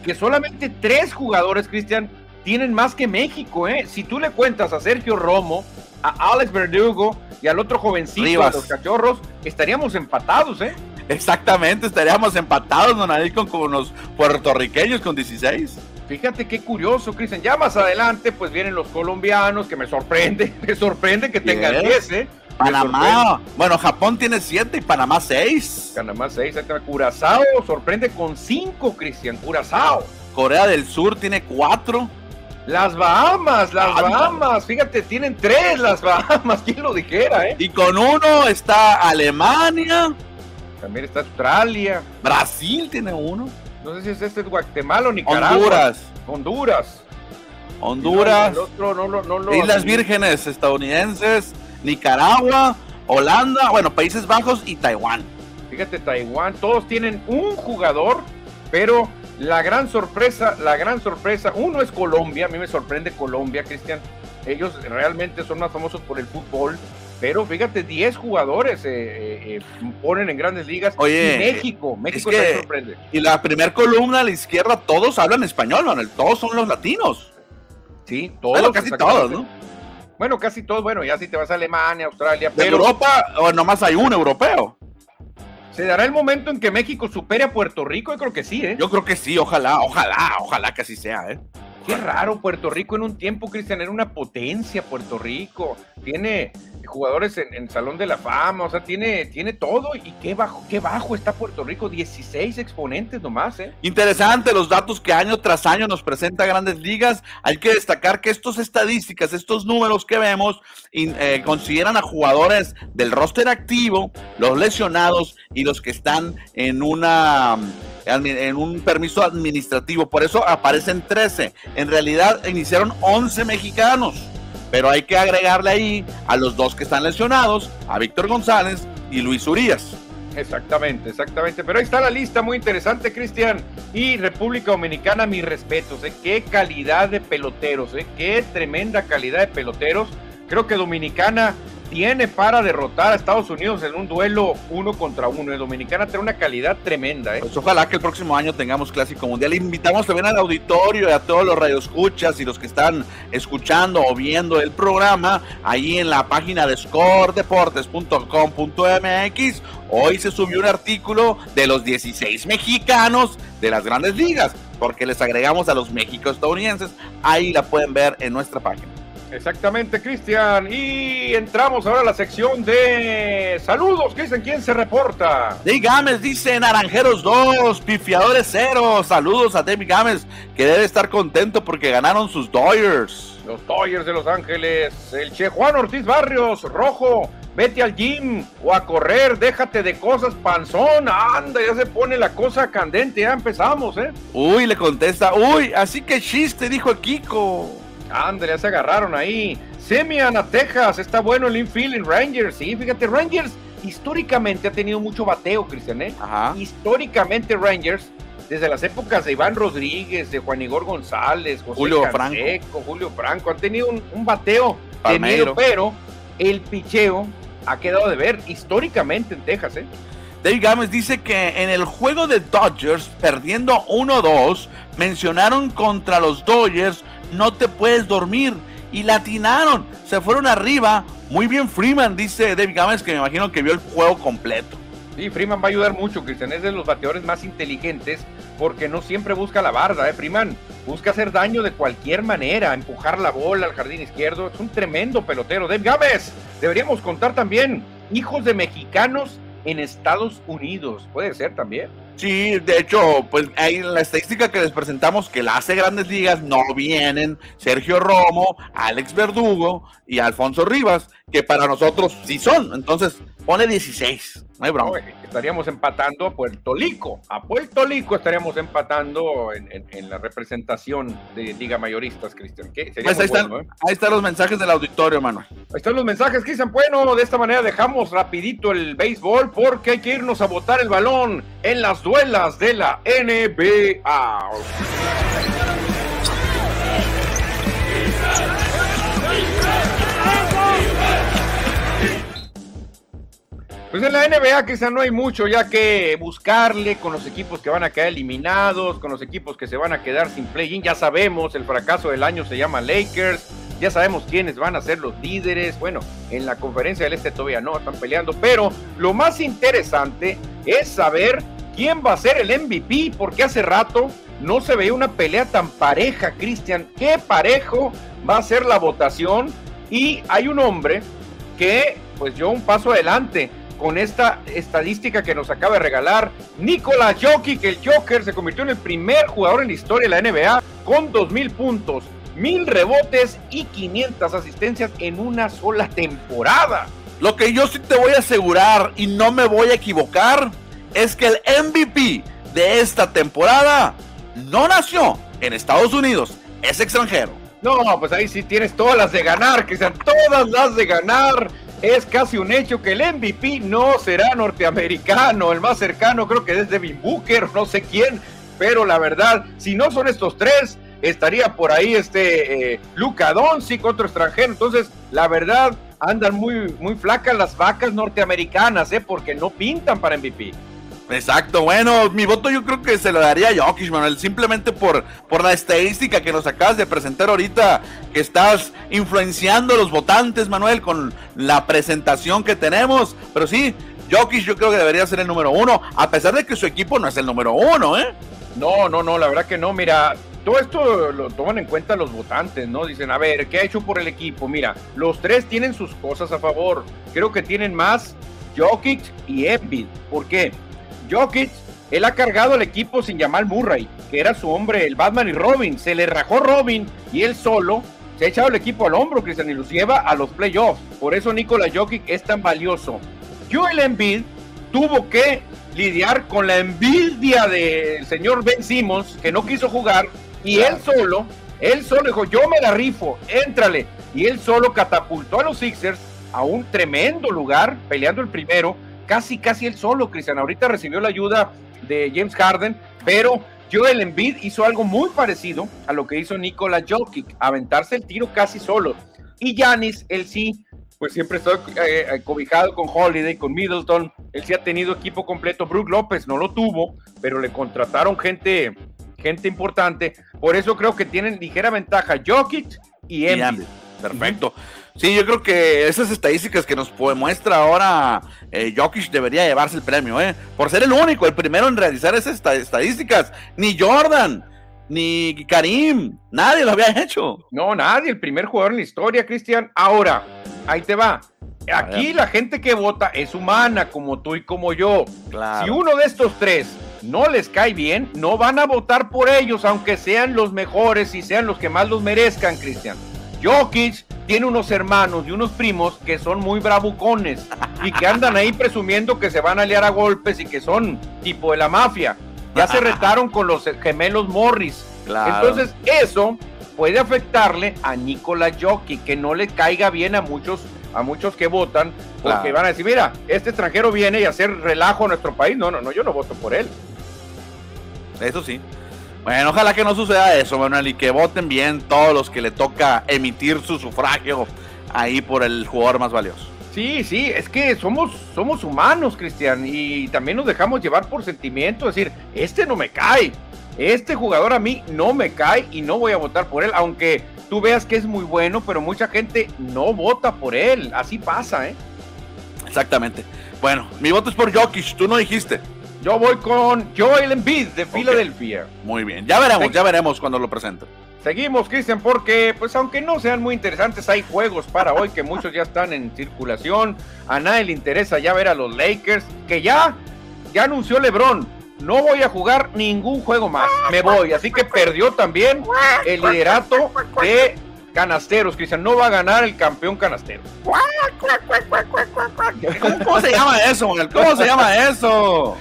que solamente tres jugadores, Cristian, tienen más que México, ¿eh? Si tú le cuentas a Sergio Romo, a Alex Verdugo y al otro jovencito, a los cachorros, estaríamos empatados, ¿eh? Exactamente, estaríamos empatados, don con los puertorriqueños con 16. Fíjate qué curioso, Cristian. Ya más adelante, pues vienen los colombianos, que me sorprende, (laughs) me sorprende que tengan 10, ¿eh? Panamá, bueno, Japón tiene 7 y Panamá 6. Panamá 6, Curazao sorprende con 5, Cristian, Curazao. Corea del Sur tiene 4. Las Bahamas, las Bahamas, fíjate, tienen 3 las Bahamas, (laughs) quién lo dijera, ¿eh? Y con uno está Alemania. También está Australia. Brasil tiene uno. No sé si es este Guatemala o Nicaragua. Honduras. Honduras. Honduras. Islas Vírgenes estadounidenses, Nicaragua, Holanda, bueno, Países Bajos y Taiwán. Fíjate, Taiwán, todos tienen un jugador, pero la gran sorpresa, la gran sorpresa, uno es Colombia, a mí me sorprende Colombia, Cristian. Ellos realmente son más famosos por el fútbol, pero fíjate, 10 jugadores eh, eh, eh, ponen en grandes ligas. Oye, y México, México se sorprende. Y la primera columna a la izquierda, todos hablan español, Manuel, todos son los latinos. Sí, todos. casi todos, ¿no? Bueno, casi todos, bueno, ya si te vas a Alemania, Australia, ¿De Europa o nomás hay un europeo? ¿Se dará el momento en que México supere a Puerto Rico? Yo creo que sí, ¿eh? Yo creo que sí, ojalá, ojalá, ojalá que así sea, ¿eh? Qué raro, Puerto Rico en un tiempo, Cristian, era una potencia, Puerto Rico. Tiene jugadores en, Salón de la Fama, o sea, tiene, tiene todo. Y qué bajo, qué bajo está Puerto Rico, 16 exponentes nomás, ¿eh? Interesante los datos que año tras año nos presenta Grandes Ligas. Hay que destacar que estas estadísticas, estos números que vemos, eh, consideran a jugadores del roster activo, los lesionados y los que están en una en un permiso administrativo. Por eso aparecen 13. En realidad iniciaron 11 mexicanos. Pero hay que agregarle ahí a los dos que están lesionados, a Víctor González y Luis Urias. Exactamente, exactamente. Pero ahí está la lista muy interesante, Cristian. Y República Dominicana, mis respetos. ¿eh? Qué calidad de peloteros, ¿eh? qué tremenda calidad de peloteros. Creo que Dominicana tiene para derrotar a Estados Unidos en un duelo uno contra uno. El Dominicana tiene una calidad tremenda. ¿eh? Pues ojalá que el próximo año tengamos Clásico Mundial. Invitamos también al auditorio y a todos los radioescuchas y los que están escuchando o viendo el programa ahí en la página de scoredeportes.com.mx. Hoy se subió un artículo de los 16 mexicanos de las grandes ligas, porque les agregamos a los mexicanos estadounidenses. Ahí la pueden ver en nuestra página. Exactamente, Cristian. Y entramos ahora a la sección de saludos. ¿Qué dicen? ¿Quién se reporta? David Gámez dice Naranjeros 2, Pifiadores 0. Saludos a David Gámez, que debe estar contento porque ganaron sus Dodgers. Los Dodgers de Los Ángeles. El Che Juan Ortiz Barrios, rojo. Vete al gym o a correr, déjate de cosas, panzón, anda, ya se pone la cosa candente, ya empezamos, ¿eh? Uy, le contesta, uy, así que chiste, dijo Kiko. André, ya se agarraron ahí. Semian a Texas, está bueno el infield en Rangers. Sí, fíjate, Rangers históricamente ha tenido mucho bateo, Cristian, ¿eh? Históricamente Rangers, desde las épocas de Iván Rodríguez, de Juan Igor González, José Julio Franco. Julio Franco, han tenido un, bateo tenido, pero el picheo ha quedado de ver históricamente en Texas, ¿eh? Dave Gámez dice que en el juego de Dodgers, perdiendo 1-2, mencionaron contra los Dodgers no te puedes dormir. Y latinaron, se fueron arriba. Muy bien Freeman, dice David Gámez, que me imagino que vio el juego completo. Sí, Freeman va a ayudar mucho, Cristian. Es de los bateadores más inteligentes porque no siempre busca la barda, ¿eh? Freeman busca hacer daño de cualquier manera, empujar la bola al jardín izquierdo. Es un tremendo pelotero. David Gámez, deberíamos contar también hijos de mexicanos en Estados Unidos. Puede ser también. Sí, de hecho, pues hay la estadística que les presentamos que la hace Grandes Ligas no vienen Sergio Romo, Alex Verdugo y Alfonso Rivas, que para nosotros sí son. Entonces, pone 16. No hay broma. estaríamos empatando a Puerto Rico. A Puerto Rico estaríamos empatando en, la representación de Liga Mayoristas, Cristian. Pues ahí, están, ¿eh? ahí están los mensajes del auditorio, Manuel. Ahí están los mensajes, Cristian. Bueno, de esta manera dejamos rapidito el béisbol porque hay que irnos a botar el balón en las duelas de la NBA. Pues en la NBA quizá no hay mucho ya que buscarle con los equipos que van a quedar eliminados, con los equipos que se van a quedar sin play-in. Ya sabemos, el fracaso del año se llama Lakers. Ya sabemos quiénes van a ser los líderes. Bueno, en la conferencia del Este todavía no están peleando. Pero lo más interesante es saber quién va a ser el MVP, porque hace rato no se veía una pelea tan pareja, Cristian. ¿Qué parejo va a ser la votación? Y hay un hombre que, pues yo un paso adelante con esta estadística que nos acaba de regalar Nikola Jokic, que el Joker se convirtió en el primer jugador en la historia de la NBA con 2.000 puntos, 1.000 rebotes y 500 asistencias en una sola temporada. Lo que yo sí te voy a asegurar y no me voy a equivocar es que el MVP de esta temporada no nació en Estados Unidos, es extranjero. No, pues ahí sí tienes todas las de ganar, que sean todas las de ganar es casi un hecho que el MVP no será norteamericano. El más cercano creo que es Devin Booker, no sé quién. Pero la verdad, si no son estos tres, estaría por ahí este eh, Luca Doncic, otro extranjero. Entonces, la verdad, andan muy, muy flacas las vacas norteamericanas, ¿eh? Porque no pintan para MVP. Exacto, bueno, mi voto yo creo que se lo daría a Jokic, Manuel, simplemente por, por la estadística que nos acabas de presentar ahorita, que estás influenciando a los votantes, Manuel, con la presentación que tenemos. Pero sí, Jokic yo creo que debería ser el número uno, a pesar de que su equipo no es el número uno, ¿eh? No, no, no, la verdad que no. Mira, todo esto lo toman en cuenta los votantes, ¿no? Dicen, a ver, ¿qué ha hecho por el equipo? Mira, los tres tienen sus cosas a favor. Creo que tienen más Jokic y Embiid. ¿Por qué? Jokic, él ha cargado al equipo sin llamar Murray, que era su hombre, el Batman y Robin. Se le rajó Robin y él solo se ha echado el equipo al hombro, Cristian, y los lleva a los playoffs. Por eso Nikola Jokic es tan valioso. Joel Embiid tuvo que lidiar con la envidia del señor Ben Simmons, que no quiso jugar, y él solo, él solo dijo, yo me la rifo, éntrale. Y él solo catapultó a los Sixers a un tremendo lugar, peleando el primero, casi, casi él solo, Cristian. Ahorita recibió la ayuda de James Harden, pero Joel Embiid hizo algo muy parecido a lo que hizo Nikola Jokic, aventarse el tiro casi solo. Y Yanis, él sí, pues siempre está eh, cobijado con Holiday, con Middleton. Él sí ha tenido equipo completo. Brook López no lo tuvo, pero le contrataron gente, gente importante. Por eso creo que tienen ligera ventaja Jokic y Embiid. Perfecto. Sí, yo creo que esas estadísticas que nos muestra ahora eh, Jokic debería llevarse el premio, ¿eh? Por ser el único, el primero en realizar esas estadísticas. Ni Jordan, ni Karim, nadie lo había hecho. No, nadie, el primer jugador en la historia, Cristian. Ahora, ahí te va. Aquí la gente que vota es humana, como tú y como yo. Si uno de estos tres no les cae bien, no van a votar por ellos, aunque sean los mejores y sean los que más los merezcan, Cristian. Jokic tiene unos hermanos y unos primos que son muy bravucones y que andan ahí presumiendo que se van a liar a golpes y que son tipo de la mafia. Ya se (laughs) retaron con los gemelos Morris. Entonces, eso puede afectarle a Nikola Jokic, que no le caiga bien a muchos a muchos que votan, porque van a decir, mira, este extranjero viene y hacer relajo a nuestro país. No, no, no, yo no voto por él. Eso sí. Bueno, ojalá que no suceda eso, Manuel, y que voten bien todos los que le toca emitir su sufragio ahí por el jugador más valioso. Sí, sí, es que somos, somos humanos, Cristian, y también nos dejamos llevar por sentimiento, decir, este no me cae, este jugador a mí no me cae y no voy a votar por él, aunque tú veas que es muy bueno, pero mucha gente no vota por él, así pasa, ¿eh? Exactamente. Bueno, mi voto es por Jokic, tú no dijiste. Yo voy con Joel Embiid de Filadelfia. Muy bien, ya veremos, ya veremos cuando lo presente. Seguimos, Cristian, porque pues aunque no sean muy interesantes, hay juegos para hoy que muchos ya están en circulación. A nadie le interesa ya ver a los Lakers, que ya, ya anunció LeBron. No voy a jugar ningún juego más, me voy. Así que perdió también el liderato de canasteros, Cristian. No va a ganar el campeón canastero. ¿Cómo se llama eso? ¿Cómo se llama eso?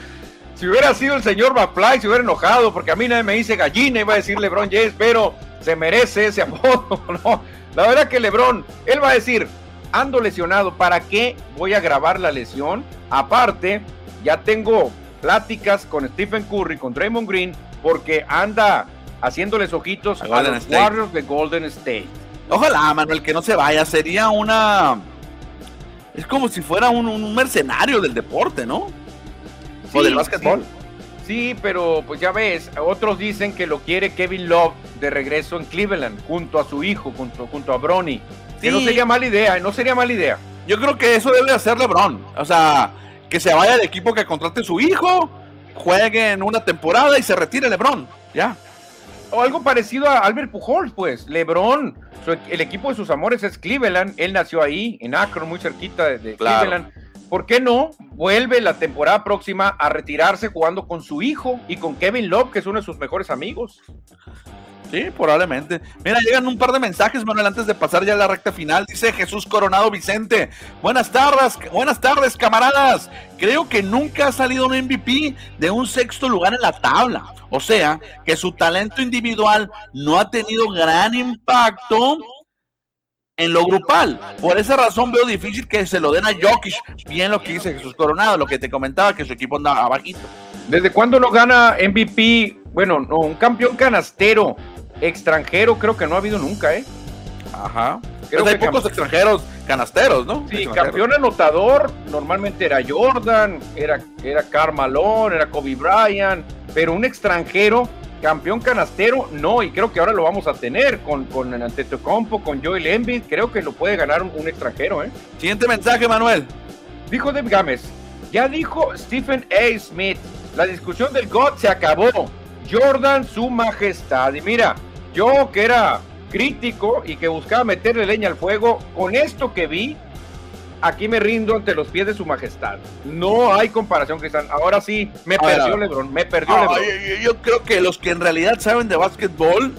Si hubiera sido el señor McFly, se hubiera enojado, porque a mí nadie me dice gallina, iba a decir LeBron James, pero se merece ese apodo, (laughs) ¿no? La verdad que LeBron, él va a decir, ando lesionado, ¿para qué voy a grabar la lesión? Aparte, ya tengo pláticas con Stephen Curry, con Draymond Green, porque anda haciéndoles ojitos a, los Warriors de Golden State. Ojalá, Manuel, que no se vaya, sería una... Es como si fuera un mercenario del deporte, ¿no? O del básquetbol. Sí. pero pues ya ves, otros dicen que lo quiere Kevin Love de regreso en Cleveland, junto a su hijo, junto, junto a Bronny. Que no sería mala idea, no sería mala idea. Yo creo que eso debe hacer LeBron. O sea, que se vaya del equipo que contrate su hijo, juegue en una temporada y se retire LeBron. Ya. O algo parecido a Albert Pujols, pues. LeBron, el equipo de sus amores es Cleveland. Él nació ahí, en Akron, muy cerquita de, Cleveland ¿por qué no vuelve la temporada próxima a retirarse jugando con su hijo y con Kevin Love, que es uno de sus mejores amigos? Sí, probablemente. Mira, llegan un par de mensajes, Manuel, antes de pasar ya a la recta final. Dice Jesús Coronado Vicente. Buenas tardes, buenas tardes, camaradas. Creo que nunca ha salido un MVP de un sexto lugar en la tabla. O sea, que su talento individual no ha tenido gran impacto en lo grupal. Por esa razón veo difícil que se lo den a Jokic. Bien lo que dice Jesús Coronado, lo que te comentaba, que su equipo anda abajito. ¿Desde cuándo no gana MVP? Bueno, no, un campeón canastero extranjero creo que no ha habido nunca, ¿eh? Ajá. Creo pues hay pocos extranjeros canasteros, ¿no? Sí, campeón anotador, normalmente era Jordan, era, era Carmalón, era Kobe Bryant, pero un extranjero, campeón canastero, no, y creo que ahora lo vamos a tener con, con Antetokounmpo, con Joel Embiid, creo que lo puede ganar un, extranjero, ¿eh? Siguiente mensaje, Manuel. Dijo Dave Gámez, ya dijo Stephen A. Smith, la discusión del God se acabó. Jordan, su majestad. Y mira, yo que era crítico y que buscaba meterle leña al fuego, con esto que vi, aquí me rindo ante los pies de su majestad. No hay comparación, Cristian. Ahora sí, me perdió Lebron, me perdió Lebron. Yo, creo que los que en realidad saben de básquetbol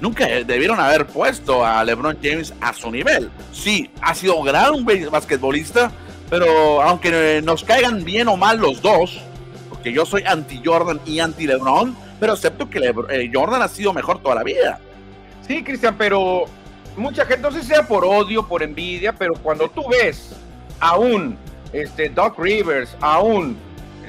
nunca debieron haber puesto a LeBron James a su nivel. Sí, ha sido gran basquetbolista, pero aunque nos caigan bien o mal los dos, porque yo soy anti Jordan y anti LeBron, pero acepto que eh, Jordan ha sido mejor toda la vida. Sí, Cristian, pero mucha gente, no sé si sea por odio, por envidia, pero cuando tú ves a un este, Doc Rivers, a un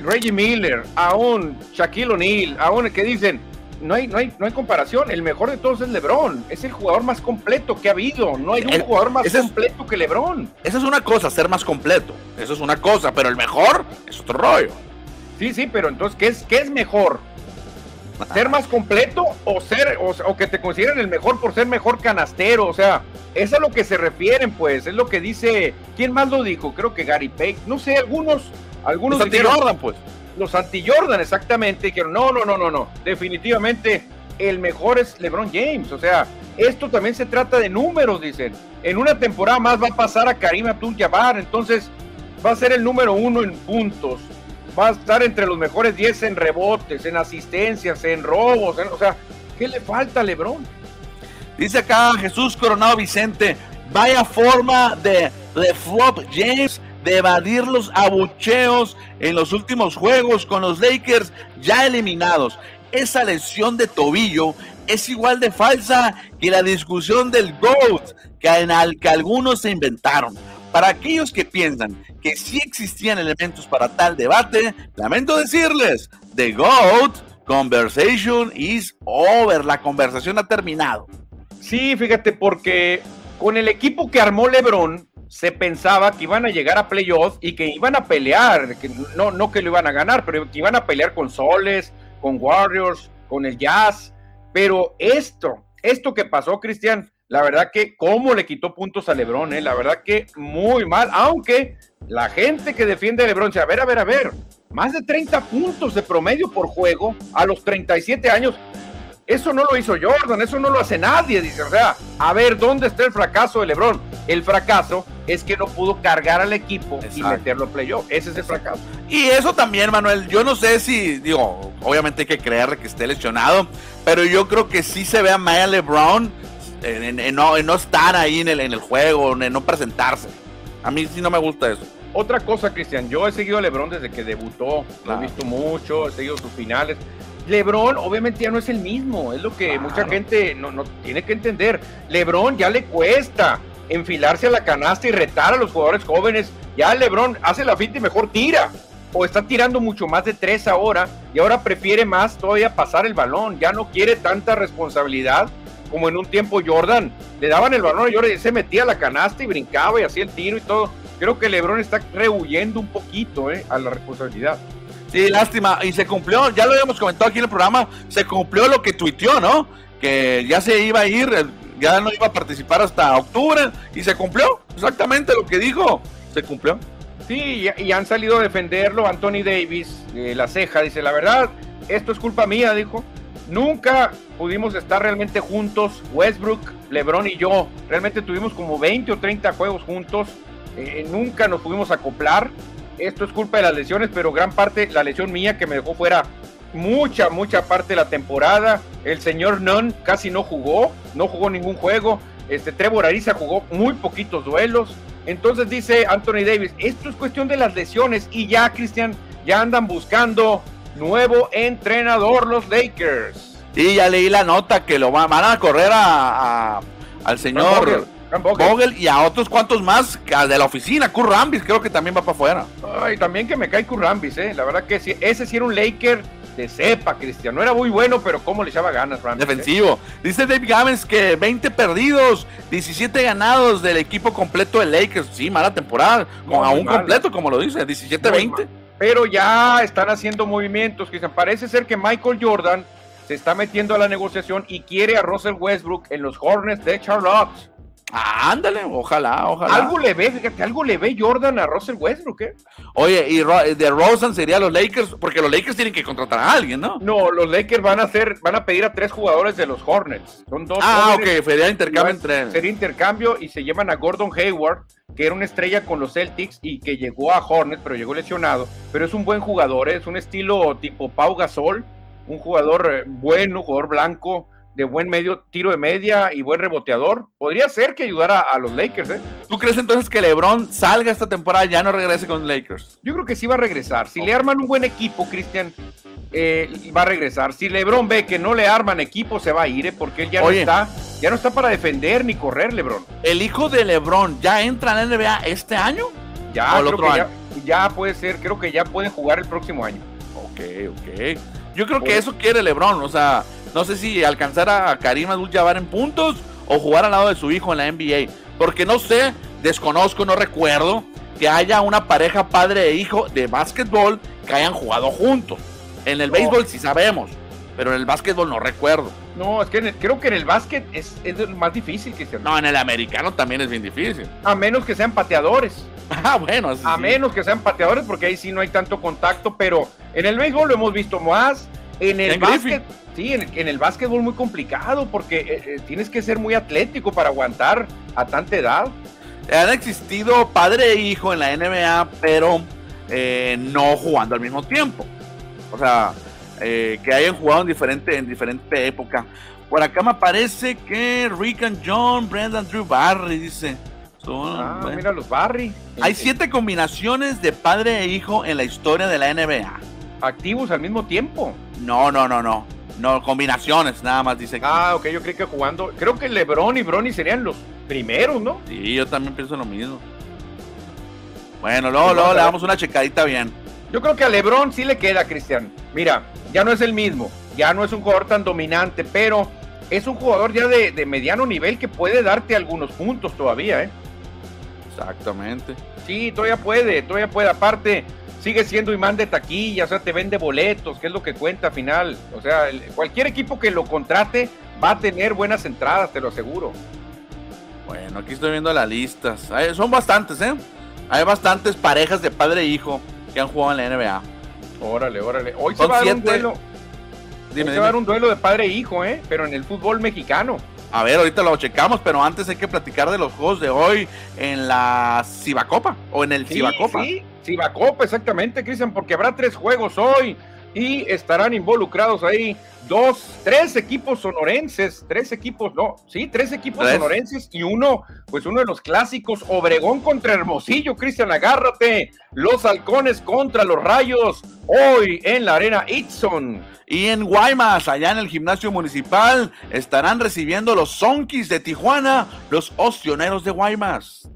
Reggie Miller, a un Shaquille O'Neal, a un que dicen, no hay, no, hay, no hay comparación, el mejor de todos es LeBron, es el jugador más completo que ha habido, no hay un jugador más completo que LeBron. Esa es una cosa, ser más completo, eso es una cosa, pero el mejor es otro rollo. Sí, sí, pero entonces, ¿qué es, qué es mejor? Ser más completo o ser o, que te consideren el mejor por ser mejor canastero, o sea, es a lo que se refieren, pues, es lo que dice, ¿quién más lo dijo? Creo que Gary Payne, no sé, algunos algunos los anti Jordan, pues. Los anti Jordan exactamente dijeron, "No, no, no, no, no, definitivamente el mejor es LeBron James", o sea, esto también se trata de números, dicen. En una temporada más va a pasar a Karim Abdul-Jabbar, entonces va a ser el número uno en puntos, va a estar entre los mejores 10 en rebotes, en asistencias, en robos. o sea, ¿qué le falta a Lebron? Dice acá Jesús Coronado Vicente, vaya forma de, de Flop James de evadir los abucheos en los últimos juegos con los Lakers ya eliminados. Esa lesión de tobillo es igual de falsa que la discusión del GOAT que, en que algunos se inventaron. Para aquellos que piensan que sí existían elementos para tal debate, lamento decirles, The GOAT Conversation is over. La conversación ha terminado. Sí, fíjate, porque con el equipo que armó LeBron, se pensaba que iban a llegar a playoffs y que iban a pelear, que no, no que lo iban a ganar, pero que iban a pelear con Soles, con Warriors, con el Jazz. Pero esto, esto que pasó, Cristian, la verdad que cómo le quitó puntos a Lebron, ¿eh? la verdad que muy mal, aunque la gente que defiende a Lebron dice, a ver, a ver, a ver, más de 30 puntos de promedio por juego a los 37 años, eso no lo hizo Jordan, eso no lo hace nadie, dice, o sea, a ver, ¿dónde está el fracaso de Lebron? El fracaso es que no pudo cargar al equipo y meterlo a playoff, ese es el fracaso. Y eso también, Manuel, yo no sé si, digo, obviamente hay que creer que esté lesionado, pero yo creo que sí se ve a Maya LeBron en, no, estar ahí en el, en el juego, en no presentarse. A mí sí no me gusta eso. Otra cosa, Cristian, yo he seguido a Lebron desde que debutó, lo he visto mucho, he seguido sus finales. Lebron obviamente ya no es el mismo, es lo que mucha gente no, no tiene que entender. Lebron ya le cuesta enfilarse a la canasta y retar a los jugadores jóvenes. Ya Lebron hace la finta y mejor tira. O está tirando mucho más de tres ahora y ahora prefiere más todavía pasar el balón. Ya no quiere tanta responsabilidad como en un tiempo Jordan, le daban el balón a Jordan y se metía a la canasta y brincaba y hacía el tiro y todo. Creo que Lebron está rehuyendo un poquito eh, a la responsabilidad. Sí, lástima. Y se cumplió, ya lo habíamos comentado aquí en el programa, se cumplió lo que tuiteó, ¿no? Que ya se iba a ir, ya no iba a participar hasta octubre y se cumplió exactamente lo que dijo, se cumplió. Sí, y, han salido a defenderlo Anthony Davis, eh, la ceja, dice, la verdad, esto es culpa mía, dijo. Nunca pudimos estar realmente juntos, Westbrook, LeBron y yo. Realmente tuvimos como 20 o 30 juegos juntos. Eh, nunca nos pudimos acoplar. Esto es culpa de las lesiones, pero gran parte la lesión mía que me dejó fuera mucha, mucha parte de la temporada. El señor Nunn casi no jugó, no jugó ningún juego. Este Trevor Ariza jugó muy poquitos duelos. Entonces dice Anthony Davis, esto es cuestión de las lesiones y ya, Cristian, ya andan buscando nuevo entrenador los Lakers. Y ya leí la nota que lo van, a correr a, al señor Vogel, y a otros cuantos más de la oficina. Currambis creo que también va para afuera. Ay, también que me cae Currambis, eh. La verdad que sí, ese sí era un Laker de cepa, Cristian. No era muy bueno, pero cómo le echaba ganas, Ramírez. Defensivo. Dice Dave Gavens que 20 perdidos, 17 ganados del equipo completo de Lakers. Sí, mala temporada. Con aún completo, como lo dice, 17-20. Pero ya están haciendo movimientos, Cristian. Parece ser que Michael Jordan se está metiendo a la negociación y quiere a Russell Westbrook en los Hornets de Charlotte. Ah, ándale, ojalá, ojalá. Algo le ve, fíjate, algo le ve Jordan a Russell Westbrook, ¿eh? Oye, y de Rosen sería los Lakers, porque los Lakers tienen que contratar a alguien, ¿no? No, los Lakers van a hacer, van a pedir a tres jugadores de los Hornets. Son dos. Ah, ok, sería intercambio entre. Sería intercambio y se llevan a Gordon Hayward, que era una estrella con los Celtics y que llegó a Hornets, pero llegó lesionado. Pero es un buen jugador, ¿eh? es un estilo tipo Pau Gasol, un jugador eh, bueno, jugador blanco de buen medio tiro de media y buen reboteador. Podría ser que ayudara a los Lakers, ¿eh? ¿Tú crees entonces que LeBron salga esta temporada y ya no regrese con los Lakers? Yo creo que sí va a regresar. Si le arman un buen equipo, Cristian, eh, va a regresar. Si LeBron ve que no le arman equipo, se va a ir, ¿eh? porque él ya no está, ya no está para defender ni correr, LeBron. ¿El hijo de LeBron ya entra en la NBA este año? Ya, creo que Ya, ya puede ser, creo que ya puede jugar el próximo año. Ok, ok. Yo creo que eso quiere LeBron, o sea, no sé si alcanzar a Karim Abdul-Jabbar en puntos o jugar al lado de su hijo en la NBA. Porque no sé, desconozco, no recuerdo que haya una pareja padre e hijo de básquetbol que hayan jugado juntos. En el béisbol sí sabemos, pero en el básquetbol no recuerdo. No, es que creo que en el básquet es, es más difícil que No, en el americano también es bien difícil. A menos que sean pateadores. (laughs) Ah, bueno. a menos que sean pateadores, porque ahí sí no hay tanto contacto, pero en el béisbol lo hemos visto más. En el básquet, Sí, en, el básquetbol muy complicado porque eh, eh, tienes que ser muy atlético para aguantar a tanta edad. Han existido padre e hijo en la NBA, pero eh, no jugando al mismo tiempo. O sea, que hayan jugado en diferente, en diferente época. Por acá me parece que Rick and John, Brendan Drew Barry, dice. ah, mira los Barry. Hay siete combinaciones de padre e hijo en la historia de la NBA. ¿Activos al mismo tiempo? No, no, no, no. No, combinaciones, nada más dice. Ah, ok, yo creo que jugando. Creo que LeBron y Bronny serían los primeros, ¿no? Sí, yo también pienso lo mismo. Bueno, luego, luego le damos una checadita bien. Yo creo que a LeBron sí le queda, Cristian. Mira, ya no es el mismo, ya no es un jugador tan dominante, pero es un jugador ya de, de mediano nivel que puede darte algunos puntos todavía, ¿eh? Exactamente. Sí, todavía puede, todavía puede. Aparte, sigue siendo imán de taquilla, o sea, te vende boletos, que es lo que cuenta al final. O sea, cualquier equipo que lo contrate va a tener buenas entradas, te lo aseguro. Bueno, aquí estoy viendo las listas. son bastantes, ¿eh? Hay bastantes parejas de padre e hijo que han jugado en la NBA. Órale, órale. Hoy se va a dar un duelo. se va a dar un duelo de padre e hijo, ¿eh? Pero en el fútbol mexicano. A ver, ahorita lo checamos, pero antes hay que platicar de los juegos de hoy en la Cibacopa o en el sí, Cibacopa. Sí, Cibacopa, exactamente, Cristian, porque habrá tres juegos hoy y estarán involucrados ahí dos, tres equipos sonorenses, tres equipos, no, sí, tres equipos sonorenses y uno, pues uno de los clásicos, Obregón contra Hermosillo, Cristian, agárrate, los halcones contra los rayos, hoy en la arena Itson. Y en Guaymas, allá en el gimnasio municipal, estarán recibiendo los Sonkis de Tijuana, los Ostioneros de Guaymas.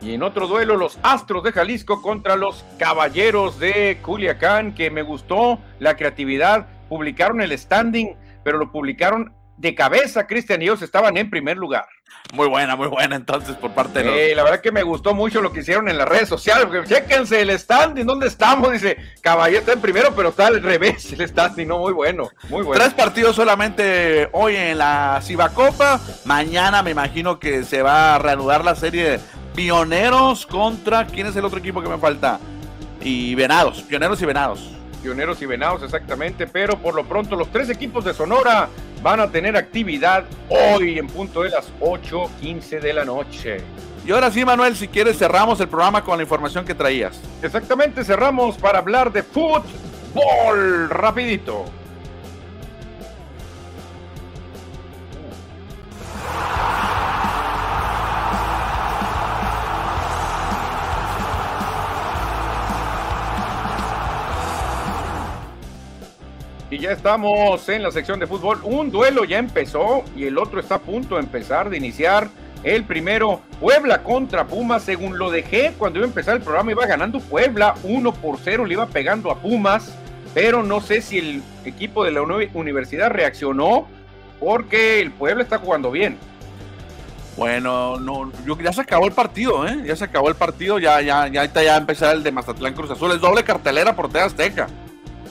Y en otro duelo, los Astros de Jalisco contra los Caballeros de Culiacán, que me gustó la creatividad. Publicaron el standing, pero lo publicaron de cabeza, Cristian y ellos estaban en primer lugar. Muy buena, muy buena entonces por parte de los... Eh, la verdad que me gustó mucho lo que hicieron en las redes sociales, porque chéquense el standing, ¿dónde estamos? Dice, Caballero está en primero, pero está al revés el standing, no, muy bueno, muy bueno. Tres partidos solamente hoy en la Cibacopa, mañana me imagino que se va a reanudar la serie de Pioneros contra, ¿quién es el otro equipo que me falta? Y Venados, Pioneros y Venados. Pioneros y Venados, exactamente, pero por lo pronto los tres equipos de Sonora van a tener actividad hoy en punto de las 8.15 de la noche. Y ahora sí, Manuel, si quieres cerramos el programa con la información que traías. Exactamente, cerramos para hablar de fútbol rapidito. Ya estamos en la sección de fútbol. Un duelo ya empezó y el otro está a punto de empezar, de iniciar. El primero, Puebla contra Pumas, según lo dejé cuando iba a empezar el programa, iba ganando Puebla 1 por 0, le iba pegando a Pumas. pero no sé si el equipo de la universidad reaccionó porque el pueblo está jugando bien. Bueno, no, ya se acabó el partido, ¿eh? Ya se acabó el partido, ya, ya, ya ya empezar el de Mazatlán Cruz Azul. Es doble cartelera por Te Azteca.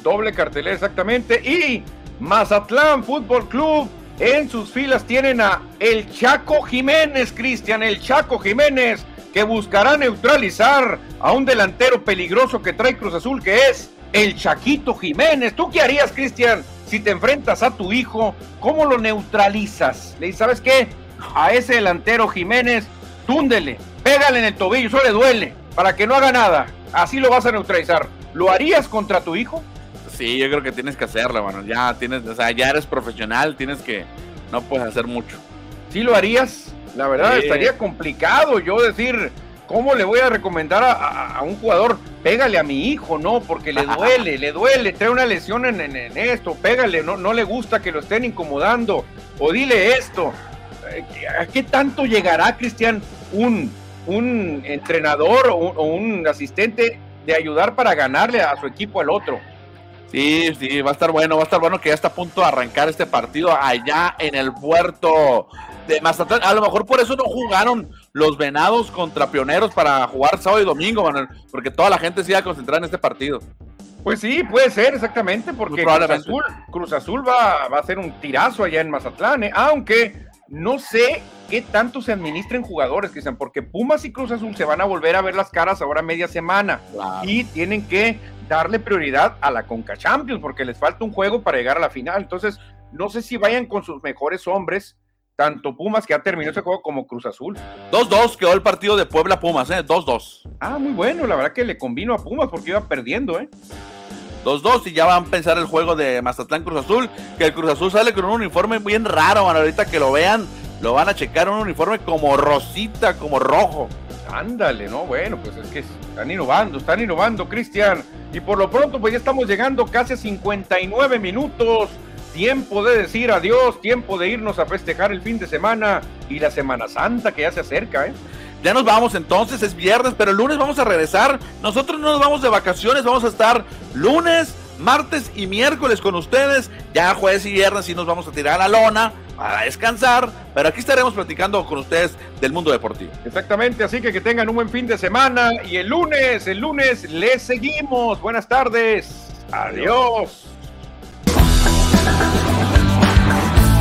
Doble cartelera, exactamente. Y Mazatlán Fútbol Club en sus filas tienen a el Chaco Jiménez, Cristian, el Chaco Jiménez, que buscará neutralizar a un delantero peligroso que trae Cruz Azul, que es el Chaquito Jiménez. ¿Tú qué harías, Cristian, si te enfrentas a tu hijo? ¿Cómo lo neutralizas? Le ¿sabes qué? A ese delantero Jiménez, túndele, pégale en el tobillo, eso le duele, para que no haga nada. Así lo vas a neutralizar. ¿Lo harías contra tu hijo? Sí, yo creo que tienes que hacerlo, bueno, ya tienes, o sea, ya eres profesional, tienes que, no puedes hacer mucho. ¿Sí lo harías? La verdad, estaría complicado yo decir, ¿cómo le voy a recomendar a, un jugador? Pégale a mi hijo, no, porque le duele, le duele, trae una lesión en, esto, pégale, no, no le gusta que lo estén incomodando, o dile esto. ¿A qué tanto llegará, Cristian, un, un entrenador o un asistente de ayudar para ganarle a su equipo al otro? Sí, sí, va a estar bueno, va a estar bueno que ya está a punto de arrancar este partido allá en el puerto de Mazatlán. A lo mejor por eso no jugaron los venados contra pioneros para jugar sábado y domingo, Manuel, porque toda la gente se iba a concentrar en este partido. Pues sí, puede ser, exactamente, porque Cruz Azul, Cruz Azul va, va, a hacer un tirazo allá en Mazatlán, ¿eh? aunque no sé qué tanto se administren jugadores, Cristian, porque Pumas y Cruz Azul se van a volver a ver las caras ahora media semana y tienen que darle prioridad a la Conca Champions porque les falta un juego para llegar a la final. Entonces, no sé si vayan con sus mejores hombres, tanto Pumas que ha terminado ese juego como Cruz Azul. 2-2 quedó el partido de Puebla Pumas, ¿eh? 2-2. Ah, muy bueno, la verdad que le convino a Pumas porque iba perdiendo, ¿eh? 2-2 y ya van a pensar el juego de Mazatlán Cruz Azul, que el Cruz Azul sale con un uniforme bien raro, ahorita que lo vean, lo van a checar un uniforme como rosita, como rojo. Ándale, ¿no? Bueno, pues es que están innovando, están innovando, Cristian. Y por lo pronto, pues ya estamos llegando casi a 59 minutos. Tiempo de decir adiós, tiempo de irnos a festejar el fin de semana y la Semana Santa que ya se acerca, ¿eh? Ya nos vamos entonces, es viernes, pero el lunes vamos a regresar. Nosotros no nos vamos de vacaciones, vamos a estar lunes, martes y miércoles con ustedes. Ya jueves y viernes sí nos vamos a tirar a la lona para descansar, pero aquí estaremos platicando con ustedes del mundo deportivo. Exactamente, así que que tengan un buen fin de semana y el lunes, el lunes les seguimos. Buenas tardes. Adiós.